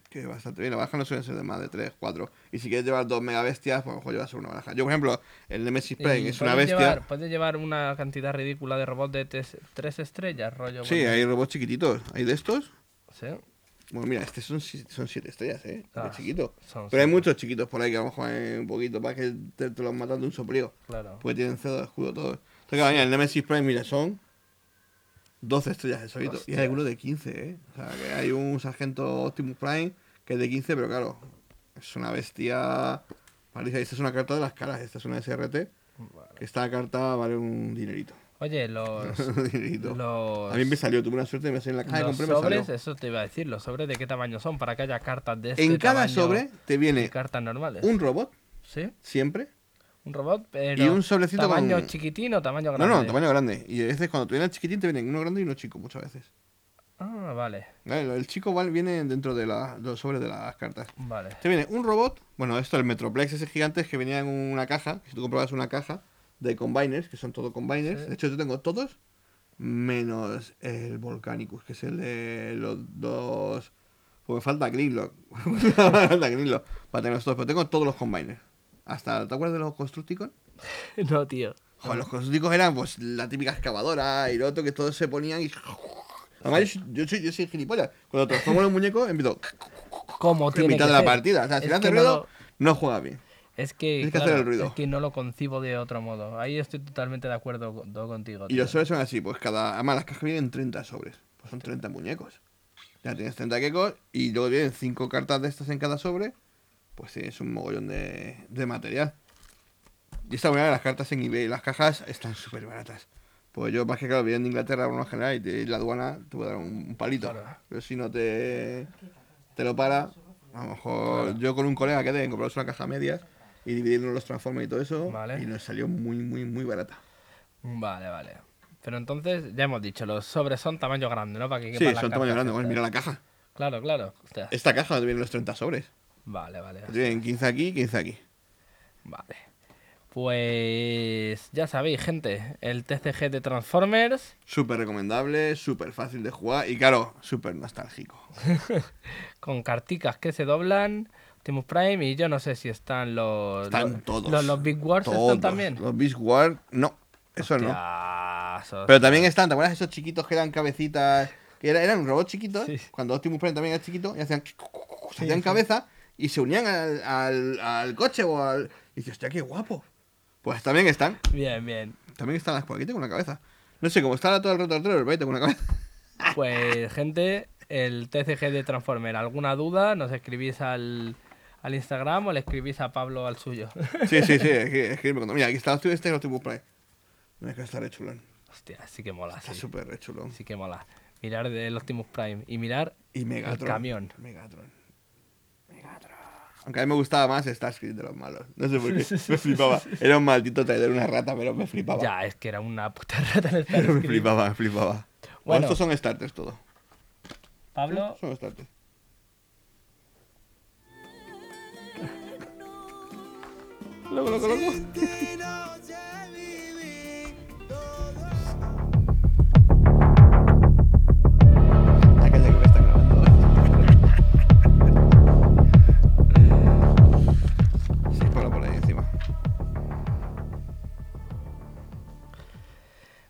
Que bastante bien. La baraja no suelen ser de más de 3, 4. Y si quieres llevar dos mega bestias, pues a lo mejor llevas una baraja. Yo, por ejemplo, el Nemesis Prime Y es una bestia. Llevar, puedes llevar una cantidad ridícula de robots de 3 estrellas, rollo. Sí, bueno, hay robots chiquititos. Hay de estos. sí, Bueno, mira, este son 7 son siete estrellas, ¿eh? Ah, chiquito. Pero hay muchos chiquitos por ahí que a lo mejor hay un poquito para que te, te los matan de un soplío. Claro. Porque tienen cedo de escudo todos. Entonces, claro, mira, el Nemesis Prime, mira, son 12 estrellas de solito. Y hay algunos de 15, ¿eh? O sea, que hay un sargento Optimus Prime que es de 15, pero claro, es una bestia. Parece, esta es una carta de las caras, esta es una SRT. Vale. Que esta carta vale un dinerito. Oye, los. un dinerito. los A mí me salió, tuve una suerte, me salió en la caja, los compré, me sobres, salió. eso te iba a decir, los sobres de qué tamaño son para que haya cartas de este En cada tamaño sobre te viene cartas normales. un robot, ¿Sí? siempre, Un robot, pero. Y un sobrecito ¿Tamaño con- chiquitín o tamaño No, grande? no, tamaño grande. Y a veces cuando te viene el chiquitín te vienen uno grande y uno chico muchas veces. Ah, vale. Vale, El chico val- viene dentro de, la- de los sobres de las cartas. Vale. Te viene un robot, bueno, esto el Metroplex ese gigante es que venía en una caja, si tú comprabas una caja de combiners, que son todo combiners. Sí. De hecho, yo tengo todos, menos el Volcanicus, que es el de los dos... Pues me falta Grimlock. me falta Grimlock para tener los dos, pero tengo todos los combiners. Hasta, ¿te acuerdas de los Constructicons? No, tío. Joder, los cosméticos eran pues la típica excavadora y lo otro que todos se ponían y. Además, yo, soy- yo soy, yo soy gilipollas. Cuando transformo los muñecos, empiezo ¿Cómo en tiene mitad que de la ser? partida. O sea, si le hace no ruido, lo- no juega bien. Es que, que claro, hacer el ruido. es que no lo concibo de otro modo. Ahí estoy totalmente de acuerdo con- contigo. Y los sobres son así, pues cada. Además, las cajas vienen 30 sobres. Pues son 30 muñecos. Ya tienes 30 quecos y luego vienen 5 cartas de estas en cada sobre. Pues tienes un mogollón de, de material. Y esta manera las cartas en eBay, las cajas están súper baratas. Pues yo, más que claro, vienen de Inglaterra por lo general y te- la aduana te puede dar un, palito. Claro. Pero si no te, te lo para, a lo mejor Claro. yo con un colega que tengo compramos una caja a medias y dividirnos los transformes y todo eso. Vale. Y nos salió muy, muy, muy barata. Vale, vale. Pero entonces, ya hemos dicho, los sobres son tamaño grande, ¿no? Para que Sí, son tamaño grande. Estas. mira la caja. Claro, claro. Hostia. Esta caja te vienen los 30 sobres. Vale, vale. Te vienen 15 aquí, 15 aquí. Vale. Pues ya sabéis, gente, el TCG de Transformers Súper recomendable, súper fácil de jugar y claro, súper nostálgico. con carticas que se doblan, Optimus Prime y yo no sé si están los Están los, todos. los, los Big Wars Todos. están también. Los Beast Wars, no. Eso no. Pero también están, ¿te acuerdas esos chiquitos que eran cabecitas? Que era- eran robots chiquitos. Sí. Cuando Optimus Prime también era chiquito, y hacían. Se hacían cabeza y se unían al, al, al coche o al. Y dices, hostia, qué guapo. Pues también están. Bien, bien. También están las. Por aquí tengo una cabeza. No sé, como está todo el rato pero ahí tengo una cabeza. Pues, gente, el TCG de Transformer, ¿alguna duda? Nos escribís al, al Instagram o le escribís a Pablo al suyo. Sí, sí, sí. Es que, es que me contó. Mira, aquí está este es el Optimus Prime. Mira que está re chulón. Hostia, sí que mola, Está sí. súper re chulón. Sí que mola. Mirar del Optimus Prime y mirar Y Megatron. el camión. Megatron. Aunque a mí me gustaba más Starscream de los malos. No sé por qué. Me flipaba. Era un maldito traidor, una rata, pero me flipaba. Ya, es que era una puta rata en el me Starscream. flipaba, me flipaba. Bueno, Bueno. estos son starters todo. Pablo, Son starters. Loco, loco, loco.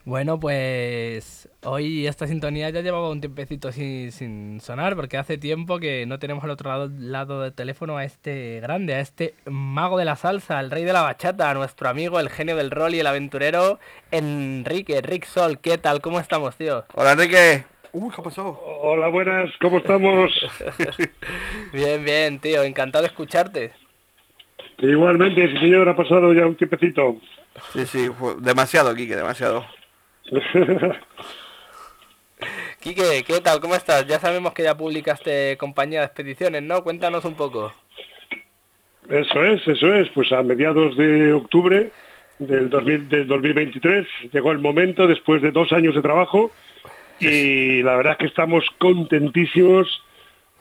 Bueno, pues hoy esta sintonía ya llevaba un tiempecito sin, sin sonar, porque hace tiempo que no tenemos al otro lado, lado del teléfono a este grande, a este mago de la salsa, el rey de la bachata, a nuestro amigo, el genio del rol y el aventurero, Enrique, Rick Sol. ¿Qué tal? ¿Cómo estamos, tío? Hola, Enrique. Uy, ¿qué ha pasado? Hola, buenas, ¿cómo estamos? bien, bien, tío, encantado de escucharte. Igualmente, sí, señor, ha pasado ya un tiempecito. Sí, sí, demasiado, Kike, demasiado. Quique, ¿qué tal? ¿Cómo estás? Ya sabemos que ya publicaste compañía de expediciones, ¿no? Cuéntanos un poco. Eso es, eso es. Pues a mediados de octubre del, 2023 llegó el momento, después de dos años de trabajo, y la verdad es que estamos contentísimos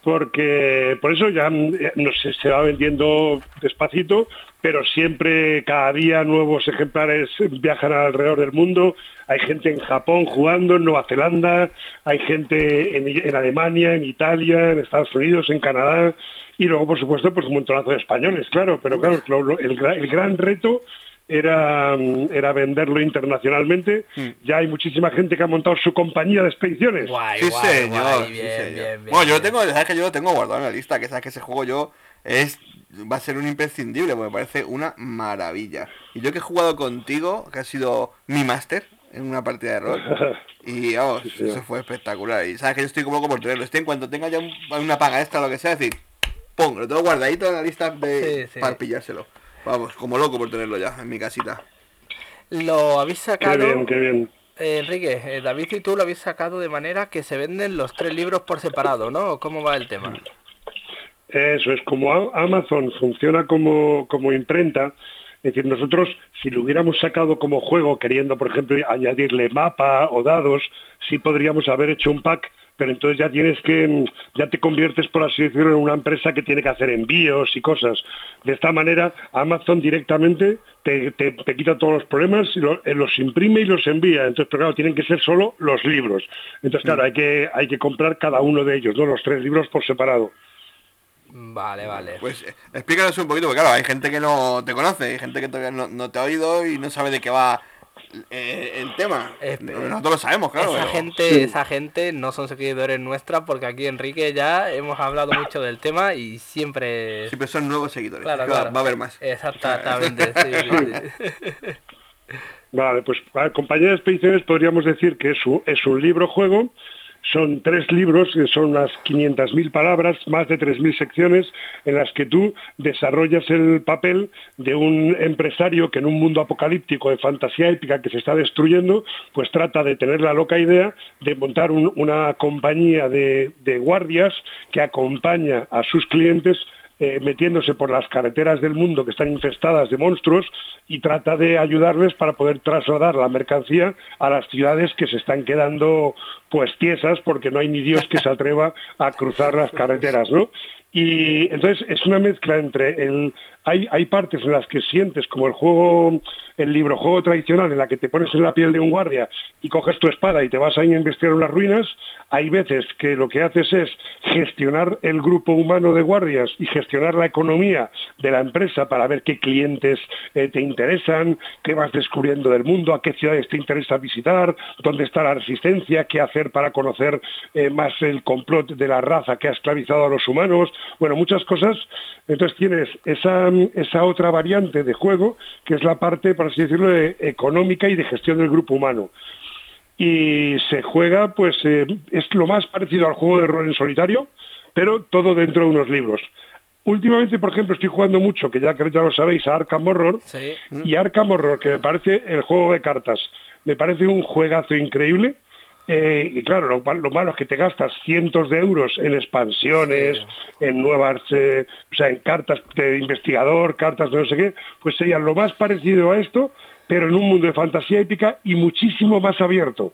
porque por eso ya no sé, se va vendiendo despacito, pero siempre cada día nuevos ejemplares viajan alrededor del mundo. Hay gente en Japón jugando, en Nueva Zelanda, hay gente en, Alemania, en Italia, en Estados Unidos, en Canadá y luego, por supuesto, pues un montonazo de españoles, claro. Pero claro, el gran reto era, era venderlo internacionalmente. Hmm. Ya hay muchísima gente que ha montado su compañía de expediciones. sí, señor, bueno, yo lo tengo, sabes que yo lo tengo guardado en la lista, que sabes que ese juego yo es va a ser un imprescindible, porque me parece una maravilla. Y yo que he jugado contigo, que ha sido mi máster en una partida de rol, y vamos, eso fue espectacular. Y sabes que yo estoy como loco por tenerlo. Estoy en cuanto tenga ya una paga extra o lo que sea, decir, pum, lo tengo guardadito en la lista de, para pillárselo. Vamos, como loco por tenerlo ya en mi casita. Lo habéis sacado. Qué bien, qué bien. Eh, Enrique, eh, David y tú lo habéis sacado de manera que se venden los tres libros por separado, ¿no? ¿Cómo va el tema? Eso es, como Amazon funciona como, como imprenta, es decir, nosotros si lo hubiéramos sacado como juego, queriendo, por ejemplo, añadirle mapa o dados, sí podríamos haber hecho un pack pero entonces ya tienes que, ya te conviertes, por así decirlo, en una empresa que tiene que hacer envíos y cosas. De esta manera, Amazon directamente te, quita todos los problemas, y eh, los imprime y los envía. Entonces, pero claro, tienen que ser solo los libros. Entonces, claro, hay que, hay que comprar cada uno de ellos, ¿no? Los tres libros por separado. Vale, vale. Pues eh, explícanos un poquito, porque claro, hay gente que no te conoce, hay gente que todavía no, no te ha oído y no sabe de qué va eh, el tema. Nosotros lo sabemos, claro. Esa, gente, esa gente no son seguidores nuestras porque aquí Enrique ya hemos hablado mucho del tema y siempre... Siempre son nuevos seguidores. Va a haber más. Exactamente. Vale, pues compañía de expediciones podríamos decir que es es un libro juego son tres libros, que son unas 500.000 palabras, más de 3.000 secciones, en las que tú desarrollas el papel de un empresario que en un mundo apocalíptico de fantasía épica que se está destruyendo, pues trata de tener la loca idea de montar una compañía de guardias que acompaña a sus clientes eh, metiéndose por las carreteras del mundo que están infestadas de monstruos y trata de ayudarles para poder trasladar la mercancía a las ciudades que se están quedando pues tiesas porque no hay ni Dios que se atreva a cruzar las carreteras, ¿no? Y entonces es una mezcla entre el... Hay, partes en las que sientes como el juego, el libro juego tradicional, en la que te pones en la piel de un guardia y coges tu espada y te vas a investigar unas ruinas. Hay veces que lo que haces es gestionar el grupo humano de guardias y gestionar la economía de la empresa para ver qué clientes eh, te interesan, qué vas descubriendo del mundo, a qué ciudades te interesa visitar, dónde está la resistencia, qué hacer para conocer eh, más el complot de la raza que ha esclavizado a los humanos, bueno, muchas cosas. Entonces tienes esa, esa otra variante de juego, que es la parte, por así decirlo, económica y de gestión del grupo humano. Y se juega, pues eh, es lo más parecido al juego de rol en solitario, pero todo dentro de unos libros. Últimamente, por ejemplo, estoy jugando mucho, que ya que ya lo sabéis, a Arkham Horror. Y Arkham Horror, que me parece el juego de cartas, me parece un juegazo increíble eh, y claro, lo, malo es que te gastas cientos de euros en expansiones, en nuevas, eh, o sea, en cartas de investigador, cartas de no sé qué, pues sería lo más parecido a esto, pero en un mundo de fantasía épica y muchísimo más abierto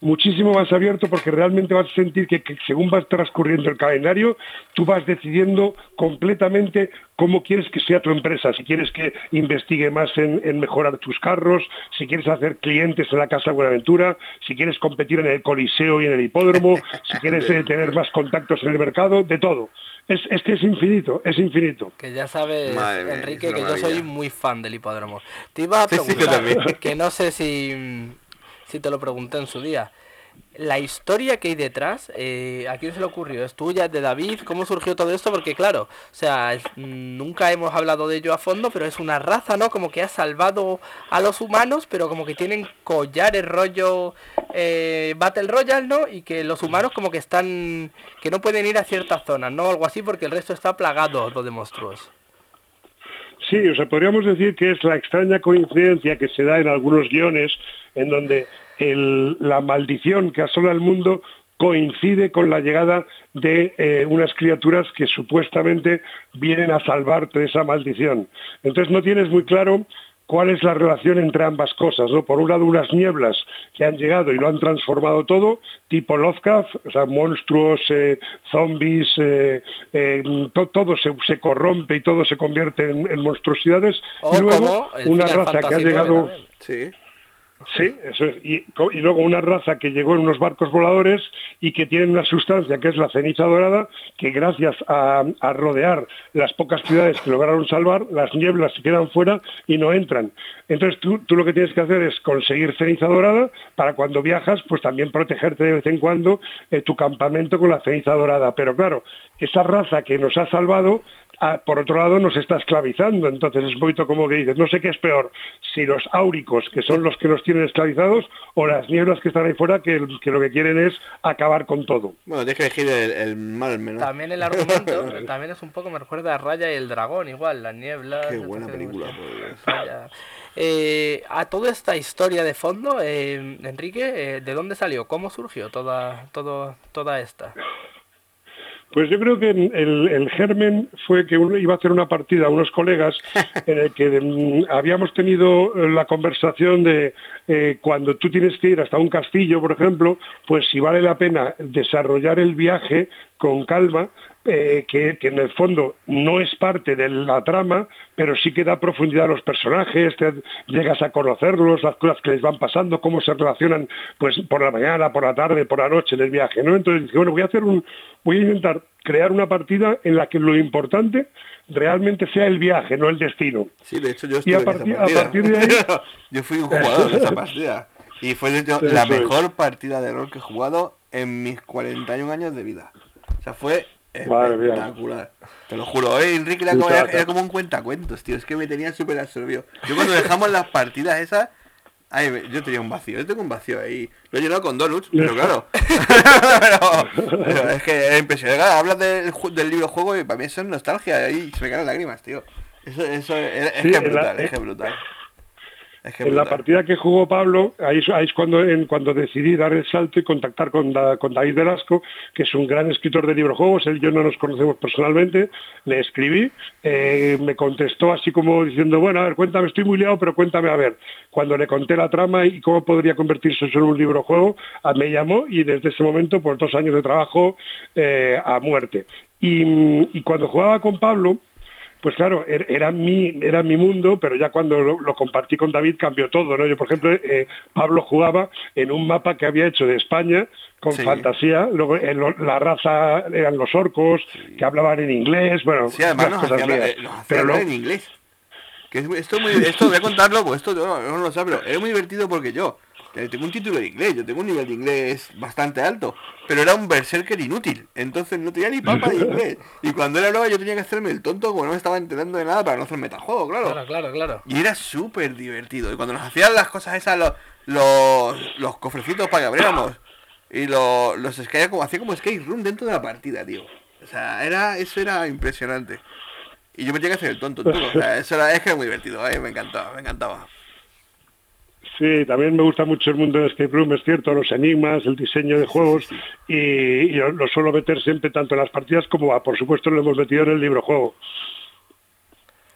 muchísimo más abierto porque realmente vas a sentir que, según vas transcurriendo el calendario, tú vas decidiendo completamente cómo quieres que sea tu empresa, si quieres que investigue más en, mejorar tus carros, si quieres hacer clientes en la Casa Buenaventura, si quieres competir en el Coliseo y en el hipódromo, si quieres eh, tener más contactos en el mercado, de todo. Es, es, que es infinito, es infinito. Que ya sabes, Enrique, que yo soy muy fan del hipódromo. Te iba a preguntar, que no sé si si te lo pregunté en su día la historia que hay detrás, eh, ¿a quién se le ocurrió? ¿Es tuya, de David? ¿Cómo surgió todo esto? Porque claro, o sea, nunca hemos hablado de ello a fondo, pero es una raza, ¿no? Como que ha salvado a los humanos, pero como que tienen collares rollo eh, Battle Royale, ¿no? Y que los humanos como que están, que no pueden ir a ciertas zonas, ¿no? Algo así porque el resto está plagado de monstruos. Sí, o sea, podríamos decir que es la extraña coincidencia que se da en algunos guiones en donde la maldición que asola el mundo coincide con la llegada de eh, unas criaturas que supuestamente vienen a salvarte de esa maldición. Entonces no tienes muy claro cuál es la relación entre ambas cosas. ¿no? Por un lado, unas nieblas que han llegado y lo han transformado todo, tipo Lovecraft, o sea, monstruos, eh, zombies, eh, todo se, corrompe y todo se convierte en, monstruosidades. y luego, una raza que ha llegado... Sí Sí, eso es. Y, luego una raza que llegó en unos barcos voladores y que tiene una sustancia que es la ceniza dorada, que gracias a, rodear las pocas ciudades que lograron salvar, las nieblas se quedan fuera y no entran. Entonces tú, lo que tienes que hacer es conseguir ceniza dorada para cuando viajas, pues también protegerte de vez en cuando eh, tu campamento con la ceniza dorada. Pero claro, esa raza que nos ha salvado Ah, por otro lado nos está esclavizando. Entonces es un poquito como que dices, no sé qué es peor, si los áuricos, que son los que nos tienen esclavizados, o las nieblas que están ahí fuera, que, lo que quieren es acabar con todo. Bueno, tienes que elegir el, mal menor. También el argumento, también es un poco, me recuerda a Raya y el Dragón, igual, las nieblas. Qué buena película. Eh, a toda esta historia de fondo, eh, Enrique, eh, ¿de dónde salió? ¿Cómo surgió toda, todo, toda esta? Pues yo creo que el, germen fue que uno iba a hacer una partida a unos colegas en el que mm, habíamos tenido la conversación de eh, cuando tú tienes que ir hasta un castillo, por ejemplo, pues si vale la pena desarrollar el viaje con calma, eh, que, en el fondo no es parte de la trama, pero sí que da profundidad a los personajes, te llegas a conocerlos, las cosas que les van pasando, cómo se relacionan pues por la mañana, por la tarde, por la noche en el viaje, ¿no? Entonces dije, bueno, voy a hacer un, voy a intentar crear una partida en la que lo importante realmente sea el viaje, no el destino. Sí, de hecho yo estuve a, partir, a partir de ahí... yo fui un jugador de esa partida. Y fue la mejor partida de rol que he jugado en mis 41 años de vida. O sea, fue Espectacular. Te lo juro, ¿eh? Enrique era como, era, como un cuentacuentos, tío. Es que me tenía súper absorbido. Yo cuando dejamos las partidas esas, ay, yo tenía un vacío. Yo tengo un vacío ahí. Lo he llenado con donuts, pero claro. pero, es que es impresionante. Hablas del, del libro juego y para mí eso es nostalgia. Y se me caen lágrimas, tío. Eso, eso es, es, que es brutal, es que es brutal en la partida que jugó Pablo, ahí, es cuando, en, cuando decidí dar el salto y contactar con, con David Velasco, que es un gran escritor de librojuegos, él y yo no nos conocemos personalmente, le escribí, eh, me contestó así como diciendo, bueno, a ver, cuéntame, estoy muy liado, pero cuéntame, a ver, cuando le conté la trama y cómo podría convertirse eso en un librojuego, me llamó y desde ese momento, por dos años de trabajo, eh, a muerte. y cuando jugaba con Pablo, pues claro, er, era mi, era mi mundo, pero ya cuando lo, compartí con David cambió todo, ¿no? Yo, por ejemplo, eh, Pablo jugaba en un mapa que había hecho de España con fantasía, luego eh, la raza eran los orcos, que hablaban en inglés, bueno, sí, además cosas hacía, pero en inglés. Que esto, muy, esto voy a contarlo, pues esto no, no lo sé, pero es muy divertido porque yo tengo un título de inglés, yo tengo un nivel de inglés bastante alto, pero era un berserker inútil, entonces no tenía ni papa de inglés. Y cuando era nueva yo tenía que hacerme el tonto como no me estaba enterando de nada para no hacer metajuego, claro. Claro, claro, claro. Y era súper divertido. Y cuando nos hacían las cosas esas, los, los, los cofrecitos para que abriéramos, y los, los como, hacía como skate room dentro de la partida, tío. O sea, era, eso era impresionante. Y yo me tenía que hacer el tonto, tío. O sea, eso era, es que era muy divertido, ¿eh? me encantaba, me encantaba. Sí, también me gusta mucho el mundo de escape room, es cierto, los enigmas, el diseño de juegos y, lo, suelo meter siempre tanto en las partidas como, por supuesto, lo hemos metido en el libro juego.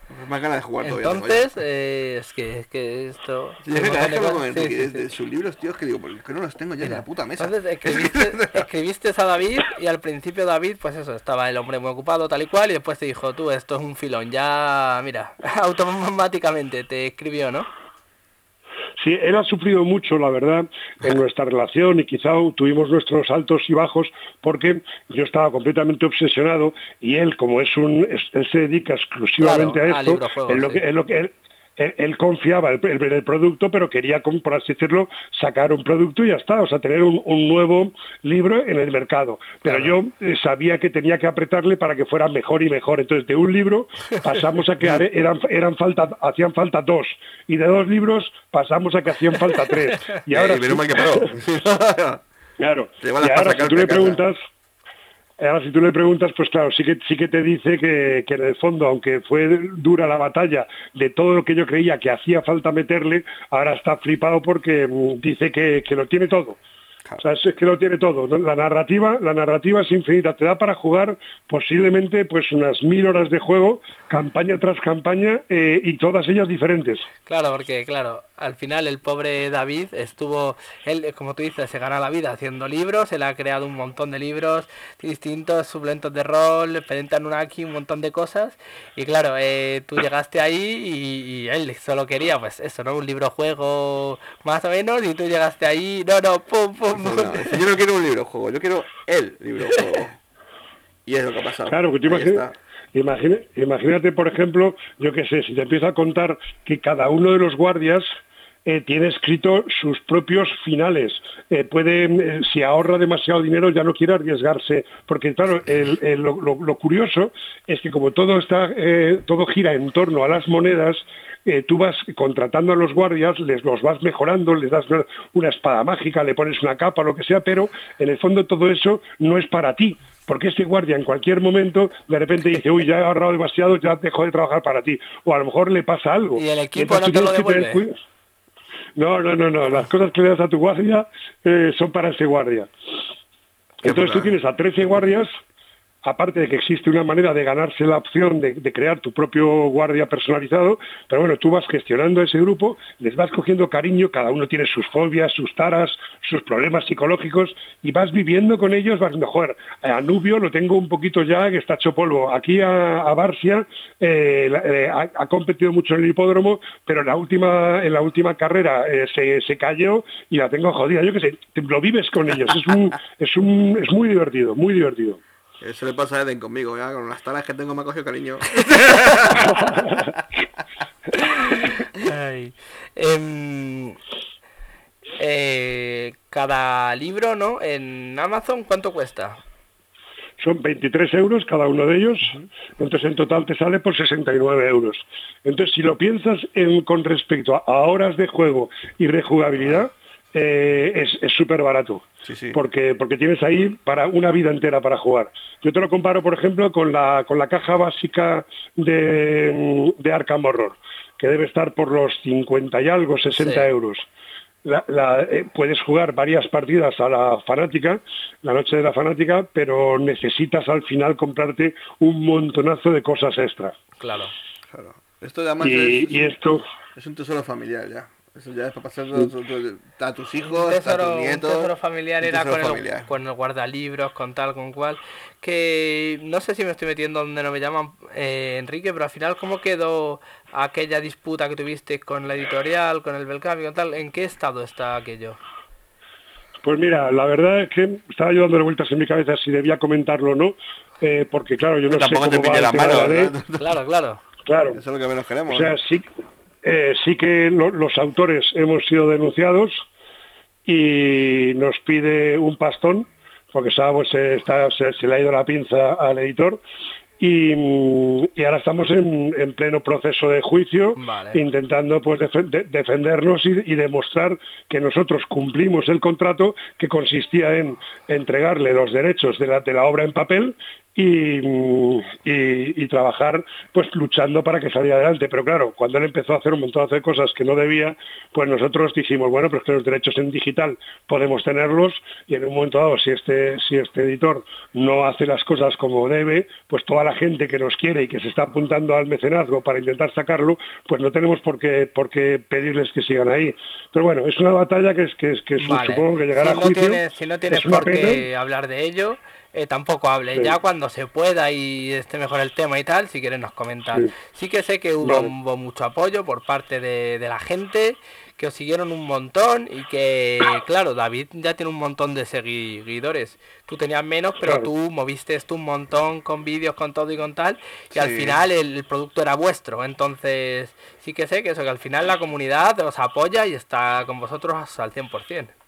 Pues más ganas de jugar todavía. Entonces, eh, es, que, es que esto... Sí, de sus libros, tío, es que digo, ¿por qué no los tengo ya en la puta mesa? Entonces escribiste, escribiste a David y al principio David, pues eso, estaba el hombre muy ocupado tal y cual y después te dijo, tú, esto es un filón, ya, mira, automáticamente te escribió, ¿no? Sí, él ha sufrido mucho, la verdad, en nuestra relación y quizá tuvimos nuestros altos y bajos porque yo estaba completamente obsesionado y él, como es un, él se dedica exclusivamente a esto, en lo que, en lo que él, confiaba en el, el, producto, pero quería, por así decirlo, sacar un producto y ya está, o sea, tener un, nuevo libro en el mercado. Pero yo eh, sabía que tenía que apretarle para que fuera mejor y mejor. Entonces, de un libro pasamos a que eran, eran falta, hacían falta dos, y de dos libros pasamos a que hacían falta tres. Y ahora... claro, y ahora si tú le preguntas... Ahora, si tú le preguntas, pues claro, sí que, sí que te dice que, que, en el fondo, aunque fue dura la batalla de todo lo que yo creía que hacía falta meterle, ahora está flipado porque mm, dice que, que lo tiene todo. O sea, es que lo tiene todo. La narrativa, la narrativa es infinita. Te da para jugar posiblemente pues unas mil horas de juego, campaña tras campaña, eh, y todas ellas diferentes. Claro, porque claro, al final el pobre David estuvo, él, como tú dices, se gana la vida haciendo libros, él ha creado un montón de libros distintos, suplentos de rol, un aquí un montón de cosas. Y claro, eh, tú llegaste ahí y, él solo quería, pues eso, ¿no? Un libro juego más o menos, y tú llegaste ahí, no, no, pum, pum, pum. yo no quiero un libro juego, yo quiero el libro juego. Y es lo que ha pasado. Claro, que tú imaginas. imagínate, por ejemplo, yo qué sé, si te empiezo a contar que cada uno de los guardias eh, tiene escrito sus propios finales. Eh, puede, eh, si ahorra demasiado dinero, ya no quiere arriesgarse, porque claro, lo, curioso es que como todo está, todo gira en torno a las monedas, tú vas contratando a los guardias, les los vas mejorando, les das una, espada mágica, le pones una capa, lo que sea, pero en el fondo todo eso no es para ti, porque ese guardia en cualquier momento de repente dice, uy, ya he ahorrado demasiado, ya dejo de trabajar para ti. O a lo mejor le pasa algo. Y el equipo no te lo devuelve. No, no, no, no. Las cosas que le das a tu guardia eh, son para ese guardia. Entonces tú tienes a 13 guardias aparte de que existe una manera de ganarse la opción de, crear tu propio guardia personalizado, pero bueno, tú vas gestionando ese grupo, les vas cogiendo cariño, cada uno tiene sus fobias, sus taras, sus problemas psicológicos, y vas viviendo con ellos, vas mejor. A Nubio lo tengo un poquito ya, que está hecho polvo. Aquí a, Barcia eh, eh, ha, competido mucho en el hipódromo, pero en la última, en la última carrera eh, se, se, cayó y la tengo jodida. Yo qué sé, lo vives con ellos, es, un, es, un, es muy divertido, muy divertido. Eso le pasa a Eden conmigo, ya con las talas que tengo me ha cogido cariño. Em, eh, cada libro, ¿no? En Amazon, ¿cuánto cuesta? Son 23 euros cada uno de ellos, entonces en total te sale por 69 euros. Entonces, si lo piensas en, con respecto a horas de juego y rejugabilidad, eh, es súper barato. Porque, porque tienes ahí para una vida entera para jugar. Yo te lo comparo, por ejemplo, con la, con la caja básica de, de Arkham Horror, que debe estar por los 50 y algo, 60 euros. Eh, puedes jugar varias partidas a la fanática, la noche de la fanática, pero necesitas al final comprarte un montonazo de cosas extra. Claro. claro. Esto además y esto... es un tesoro familiar ya. Eso ya es para pasar a tus hijos, a tus nietos. Un tesoro familiar era con, El, guardalibros, con tal, con cual. Que no sé si me estoy metiendo donde no me llaman eh, Enrique, pero al final, ¿cómo quedó aquella disputa que tuviste con la editorial, con el Belcami, con tal? ¿En qué estado está aquello? Pues mira, la verdad es que estaba yo dándole vueltas en mi cabeza si debía comentarlo o no, eh, porque claro, yo no sé cómo va la mano, Claro, claro. Claro. Eso es lo que menos queremos. O sea, sí, eh, sí que los autores hemos sido denunciados y nos pide un pastón, porque sabemos se, está, se, le ha ido la pinza al editor, y, ahora estamos en, pleno proceso de juicio, intentando pues defendernos y, demostrar que nosotros cumplimos el contrato que consistía en entregarle los derechos de la, de la obra en papel y, trabajar pues luchando para que saliera adelante. Pero claro, cuando él empezó a hacer un montón de cosas que no debía, pues nosotros dijimos, bueno, pues que los derechos en digital podemos tenerlos y en un momento dado, si este, si este editor no hace las cosas como debe, pues toda la gente que nos quiere y que se está apuntando al mecenazgo para intentar sacarlo, pues no tenemos por qué, por qué pedirles que sigan ahí. Pero bueno, es una batalla que es que, es, que supongo que llegará a juicio. si no tienes por qué hablar de ello, eh, tampoco hable. Ya cuando se pueda y esté mejor el tema y tal, si quieres nos comentar. Sí, que sé que hubo, mucho apoyo por parte de, de la gente que os siguieron un montón y que, claro, David ya tiene un montón de seguidores. Tú tenías menos, pero tú moviste esto un montón con vídeos, con todo y con tal, y al final el, producto era vuestro. Entonces, sí que sé que eso, que al final la comunidad os apoya y está con vosotros al 100%.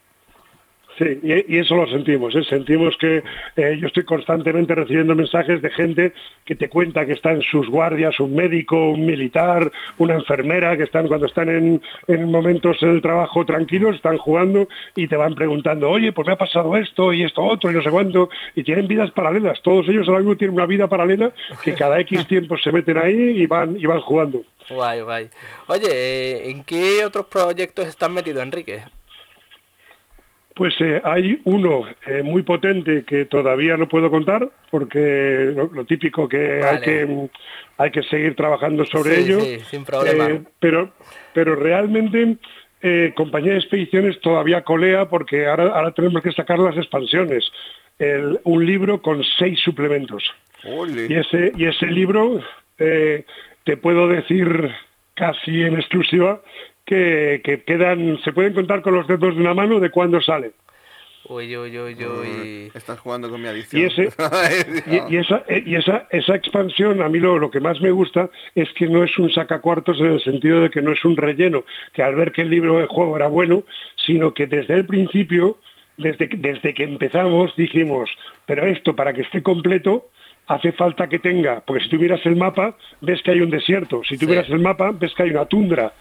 Sí, y, eso lo sentimos. ¿eh? Sentimos que eh, yo estoy constantemente recibiendo mensajes de gente que te cuenta que están sus guardias, un médico, un militar, una enfermera, que están cuando están en, en momentos del trabajo tranquilos, están jugando y te van preguntando, oye, pues me ha pasado esto y esto otro y no sé cuánto, y tienen vidas paralelas. Todos ellos ahora mismo tienen una vida paralela que cada X tiempo se meten ahí y van, y van jugando. Guay, guay. Oye, eh, ¿en qué otros proyectos están metidos, Enrique? Pues eh, hay uno eh, muy potente que todavía no puedo contar porque lo, típico que hay que hay que seguir trabajando sobre ello. Sí, sin problema. Eh, pero pero realmente compañía de expediciones todavía colea porque ahora, ahora tenemos que sacar las expansiones. un libro con seis suplementos. Y ese y ese libro te puedo decir casi en exclusiva que, quedan, se pueden contar con los dedos de una mano de cuándo sale. Uy, uy, uy, uy. Estás jugando con mi adicción. Y, ese, y, esa, y esa, esa expansión, a mí lo, lo, que más me gusta es que no es un sacacuartos en el sentido de que no es un relleno, que al ver que el libro de juego era bueno, sino que desde el principio, desde, desde que empezamos, dijimos, pero esto para que esté completo hace falta que tenga, porque si tuvieras el mapa, ves que hay un desierto, si tuvieras el mapa, ves que hay una tundra.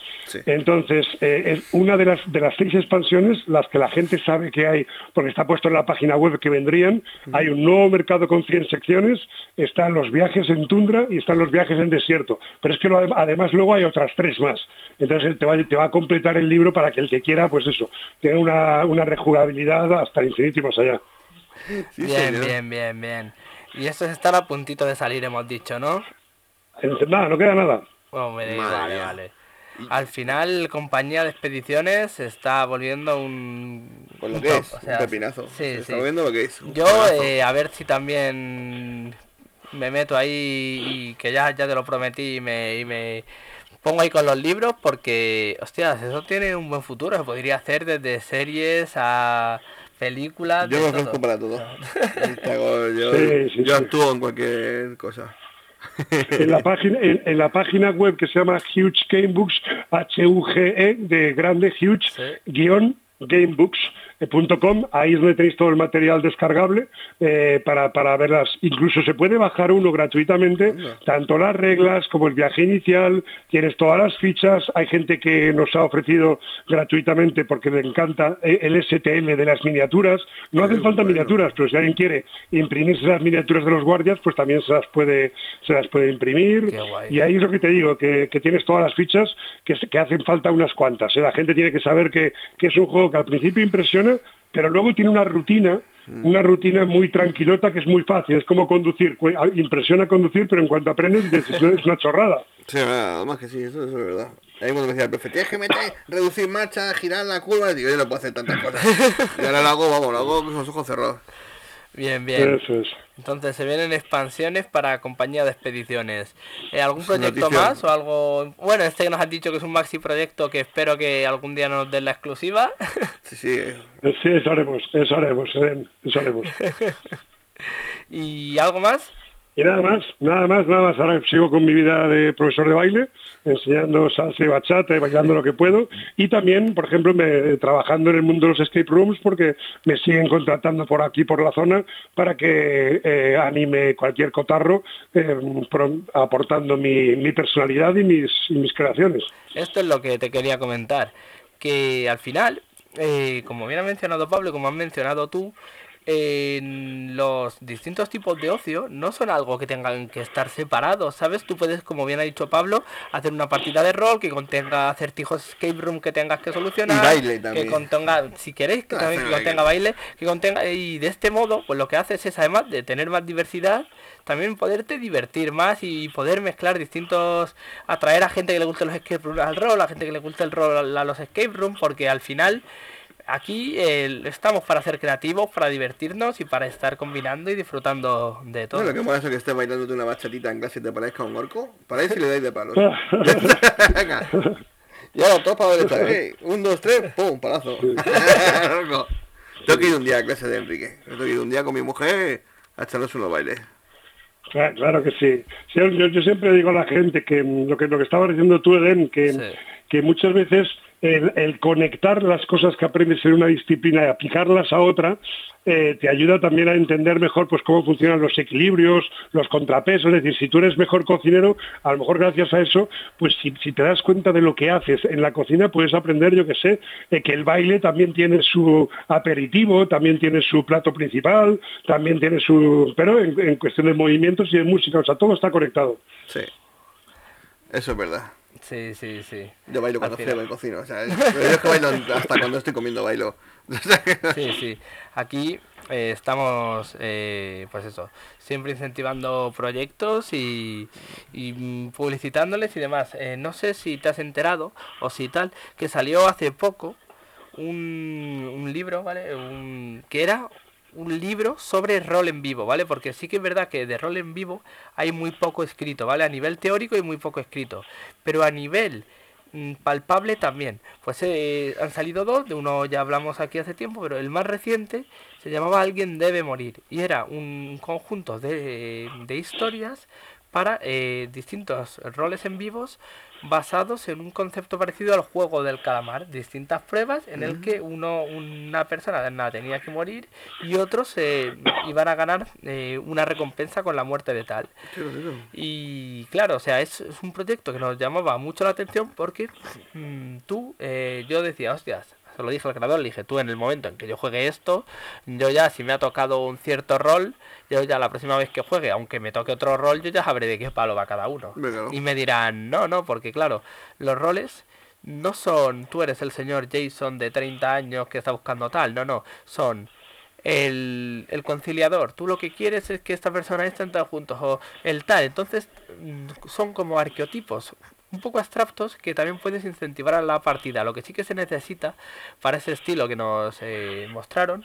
Entonces, eh, es una de las, de las seis expansiones, las que la gente sabe que hay, porque está puesto en la página web que vendrían, hay un nuevo mercado con 100 secciones, están los viajes en tundra y están los viajes en desierto, pero es que además luego hay otras tres más. Entonces te va, te va a completar el libro para que el que quiera, pues eso, tenga una, una rejugabilidad hasta el infinito y más allá. bien, bien, bien, bien. Y eso estar a puntito de salir, hemos dicho, ¿no? Nada, no queda nada. vale, vale. Al final, compañía de expediciones se está volviendo un. Pues lo que es, un pepinazo. Sí, se está volviendo lo que es. Yo, eh, a ver si también me meto ahí y que ya, ya te lo prometí y me, y me pongo ahí con los libros porque, hostias, eso tiene un buen futuro. Se podría hacer desde series a películas. Yo me ofrezco para todo. yo, actúo en cualquier cosa. en la página en, la página web que se llama Huge Gamebooks H U G E de grande Huge guion Gamebooks .com, ahí es donde tenéis todo el material descargable eh, para, para verlas. Incluso se puede bajar uno gratuitamente, tanto las reglas como el viaje inicial, tienes todas las fichas, hay gente que nos ha ofrecido gratuitamente porque le encanta eh, el STL de las miniaturas, no hacen falta miniaturas, pero si alguien quiere imprimirse las miniaturas de los guardias, pues también se las puede, se las puede imprimir. Y ahí es lo que te digo, que, tienes todas las fichas, que, que hacen falta unas cuantas. ¿eh? La gente tiene que saber que, que es un juego que al principio impresiona pero luego tiene una rutina, mm. una rutina muy tranquilota que es muy fácil, es como conducir, impresiona conducir, pero en cuanto aprendes es una chorrada. Sí, además que sí, eso, es verdad. Ahí cuando me decía el profe, tienes que meter, reducir marcha, girar la curva, y digo, yo no puedo hacer tantas cosas. Y ahora lo hago, vamos, lo hago con los ojos cerrados. Bien, bien. Entonces se vienen expansiones para compañía de expediciones. Eh, ¿Algún proyecto más o algo? Bueno, este que nos has dicho que es un maxi proyecto que espero que algún día nos den la exclusiva. Sí, sí. Sí, eso haremos, eso haremos, eso haremos. ¿Y algo más? Y nada más, nada más, nada más. Ahora sigo con mi vida de profesor de baile, enseñando salsa y bachata y bailando lo que puedo. Y también, por ejemplo, me, trabajando en el mundo de los escape rooms porque me siguen contratando por aquí, por la zona, para que eh, anime cualquier cotarro eh, aportando mi, personalidad y mis, mis creaciones. Esto es lo que te quería comentar, que al final, eh, como bien ha mencionado Pablo y como has mencionado tú, en los distintos tipos de ocio no son algo que tengan que estar separados, ¿sabes? Tú puedes, como bien ha dicho Pablo, hacer una partida de rol que contenga acertijos escape room que tengas que solucionar, que contenga, si queréis, que también contenga baile, que contenga y de este modo, pues lo que haces es además de tener más diversidad, también poderte divertir más y poder mezclar distintos, atraer a gente que le guste los escape rooms al rol, a gente que le guste el rol a los escape rooms, porque al final Aquí eh, estamos para ser creativos, para divertirnos y para estar combinando y disfrutando de todo. Bueno, qué mola eso que estés bailando una bachatita en clase y te parezca un orco. Para eso le dais de palos. Venga. Y ahora todos para derecha. ¡Ey! Un, dos, tres, ¡pum! Palazo. Tengo que ir un día a clase de Enrique. Tengo que ir un día con mi mujer a echarnos unos bailes. Claro, claro que sí. Sí, Yo, yo siempre digo a la gente que mm, lo que lo que estaba diciendo tú, Eden, que, Sí. que muchas veces el, conectar las cosas que aprendes en una disciplina y aplicarlas a otra eh, te ayuda también a entender mejor pues cómo funcionan los equilibrios, los contrapesos. Es decir, si tú eres mejor cocinero, a lo mejor gracias a eso, pues si, si te das cuenta de lo que haces en la cocina, puedes aprender, yo que sé, eh, que el baile también tiene su aperitivo, también tiene su plato principal, también tiene su... Pero en, en cuestión de movimientos y de música, o sea, todo está conectado. Sí. Eso es verdad. Sí, sí, sí. Yo bailo cuando final. ceno y cocino. O sea, yo es que bailo hasta cuando estoy comiendo bailo. Sí, sí. Aquí eh, estamos, eh, pues eso, siempre incentivando proyectos y, y, publicitándoles y demás. Eh, no sé si te has enterado o si tal, que salió hace poco un, un libro, ¿vale? Un, que era un libro sobre rol en vivo, ¿vale? Porque sí que es verdad que de rol en vivo hay muy poco escrito, ¿vale? A nivel teórico hay muy poco escrito, pero a nivel mm, palpable también. Pues eh, han salido dos, de uno ya hablamos aquí hace tiempo, pero el más reciente se llamaba Alguien debe morir y era un conjunto de, de historias para eh, distintos roles en vivos basados en un concepto parecido al juego del calamar, distintas pruebas en el que uno, una persona nada, tenía que morir y otros eh, iban a ganar eh, una recompensa con la muerte de tal. Y claro, o sea, es, es un proyecto que nos llamaba mucho la atención porque mm, tú, eh, yo decía, hostias, se lo dije al creador, le dije, tú en el momento en que yo juegue esto, yo ya si me ha tocado un cierto rol, yo ya la próxima vez que juegue, aunque me toque otro rol, yo ya sabré de qué palo va cada uno. Y me dirán, no, no, porque claro, los roles no son, tú eres el señor Jason de 30 años que está buscando tal, no, no, son el, el conciliador. Tú lo que quieres es que esta persona esté todos juntos o el tal. Entonces mm, son como arqueotipos un poco abstractos que también puedes incentivar a la partida. Lo que sí que se necesita para ese estilo que nos eh, mostraron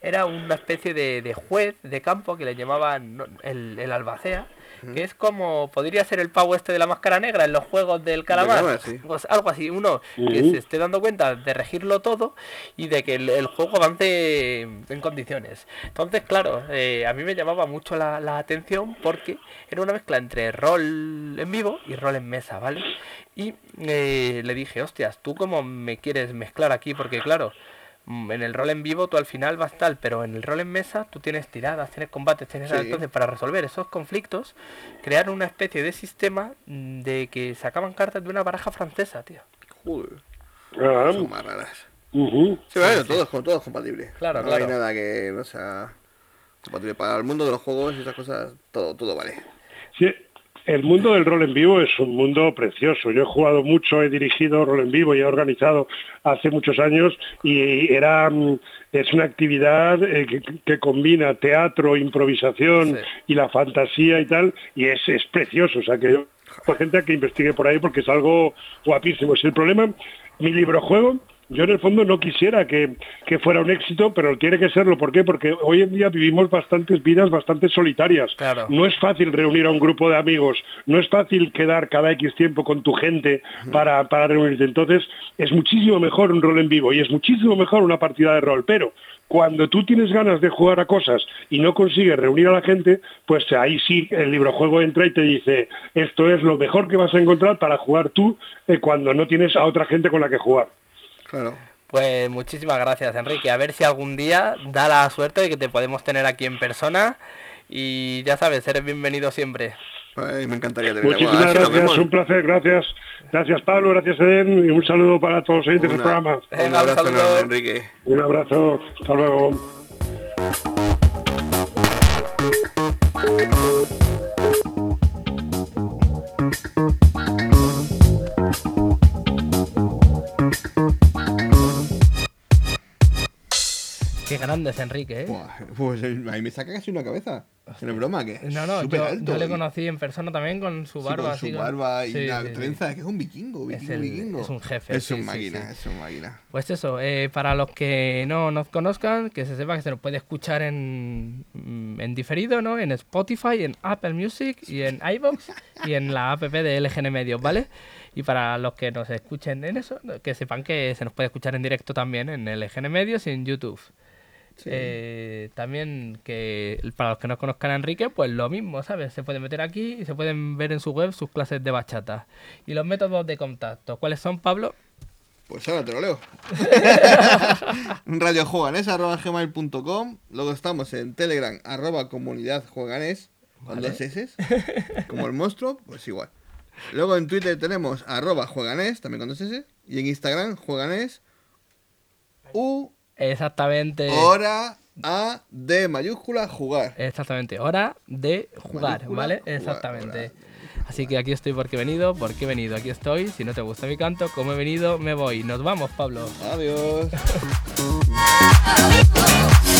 era una especie de, de juez de campo que le llamaban no, el, el albacea. Que es como podría ser el pavo este de la máscara negra en los juegos del calamar. sí. Pues algo así, uno que se esté dando cuenta de regirlo todo y de que el, el juego avance en condiciones. Entonces, claro, eh, a mí me llamaba mucho la, la atención porque era una mezcla entre rol en vivo y rol en mesa, ¿vale? Y eh, le dije, hostias, ¿tú cómo me quieres mezclar aquí? Porque claro, en el rol en vivo tú al final vas tal, pero en el rol en mesa tú tienes tiradas, tienes combates, tienes... Sí. Entonces, para resolver esos conflictos, crear una especie de sistema mm, de que sacaban cartas de una baraja francesa, tío. Joder, Ah, son más raras. ujú. Sí, bueno, todo, es- todo es compatible. Claro, no claro. hay nada que no sea compatible. Para el mundo de los juegos y esas cosas, todo, todo vale. Sí, el mundo del rol en vivo es un mundo precioso. Yo he jugado mucho, he dirigido rol en vivo y he organizado hace muchos años y era mm, es una actividad eh, que, que combina teatro, improvisación Sí. y la fantasía y tal y es, es precioso. O sea que yo gente que investigue por ahí porque es algo guapísimo. Es el problema, mi libro juego. Yo en el fondo no quisiera que, que fuera un éxito, pero tiene que serlo. ¿Por qué? Porque hoy en día vivimos bastantes vidas bastante solitarias. Claro. No es fácil reunir a un grupo de amigos, no es fácil quedar cada X tiempo con tu gente para, para reunirte. Entonces, es muchísimo mejor un rol en vivo y es muchísimo mejor una partida de rol. Pero cuando tú tienes ganas de jugar a cosas y no consigues reunir a la gente, pues ahí sí el librojuego entra y te dice, esto es lo mejor que vas a encontrar para jugar tú eh, cuando no tienes a otra gente con la que jugar. Claro. Pues muchísimas gracias, Enrique. A ver si algún día da la suerte de que te podemos tener aquí en persona. Y ya sabes, eres bienvenido siempre. Ay, me encantaría tener Muchísimas gracias, un placer, gracias. Gracias Pablo, gracias Eden y un saludo para todos los oyentes del programa. Un abrazo enorme, Enrique. Un abrazo, hasta luego. Qué grande es Enrique, ¿eh? Buah, pues eh, a mí me saca casi una cabeza. No es broma, que es No, no, súper yo, alto. yo le conocí en persona también con su sí, barba. con así, su con- barba y Sí, una sí, trenza, que es un vikingo, Es vikingo, el- vikingo. es un jefe, Es un máquina, es un máquina. Pues eso, eh, para los que no nos conozcan, que se sepa que se nos puede escuchar en, mm, en diferido, ¿no? En Spotify, en Apple Music y en iVoox y en la app de LGN Medios, ¿vale? Y para los que nos escuchen en eso, que sepan que se nos puede escuchar en directo también en LGN Medios y en YouTube. Eh, también que para los que no conozcan a Enrique, pues lo mismo, ¿sabes? Se pueden meter aquí y se pueden ver en su web sus clases de bachata. Y los métodos de contacto, ¿cuáles son, Pablo? Pues ahora te lo leo. radiojueganes.gmail.com Luego estamos en Telegram, arroba comunidad jueganes, con Vale. dos S, como el monstruo, pues igual. Luego en Twitter tenemos arroba jueganes, también con dos S, y en Instagram jueganes, U, Exactamente. hora, A, D mayúscula, jugar. Exactamente, hora de jugar, Mayúscula, ¿vale? jugar, Exactamente. Así que aquí estoy porque he venido, porque he venido, aquí estoy. Si no te gusta mi canto, como he venido, me voy. Nos vamos, Pablo. Adiós.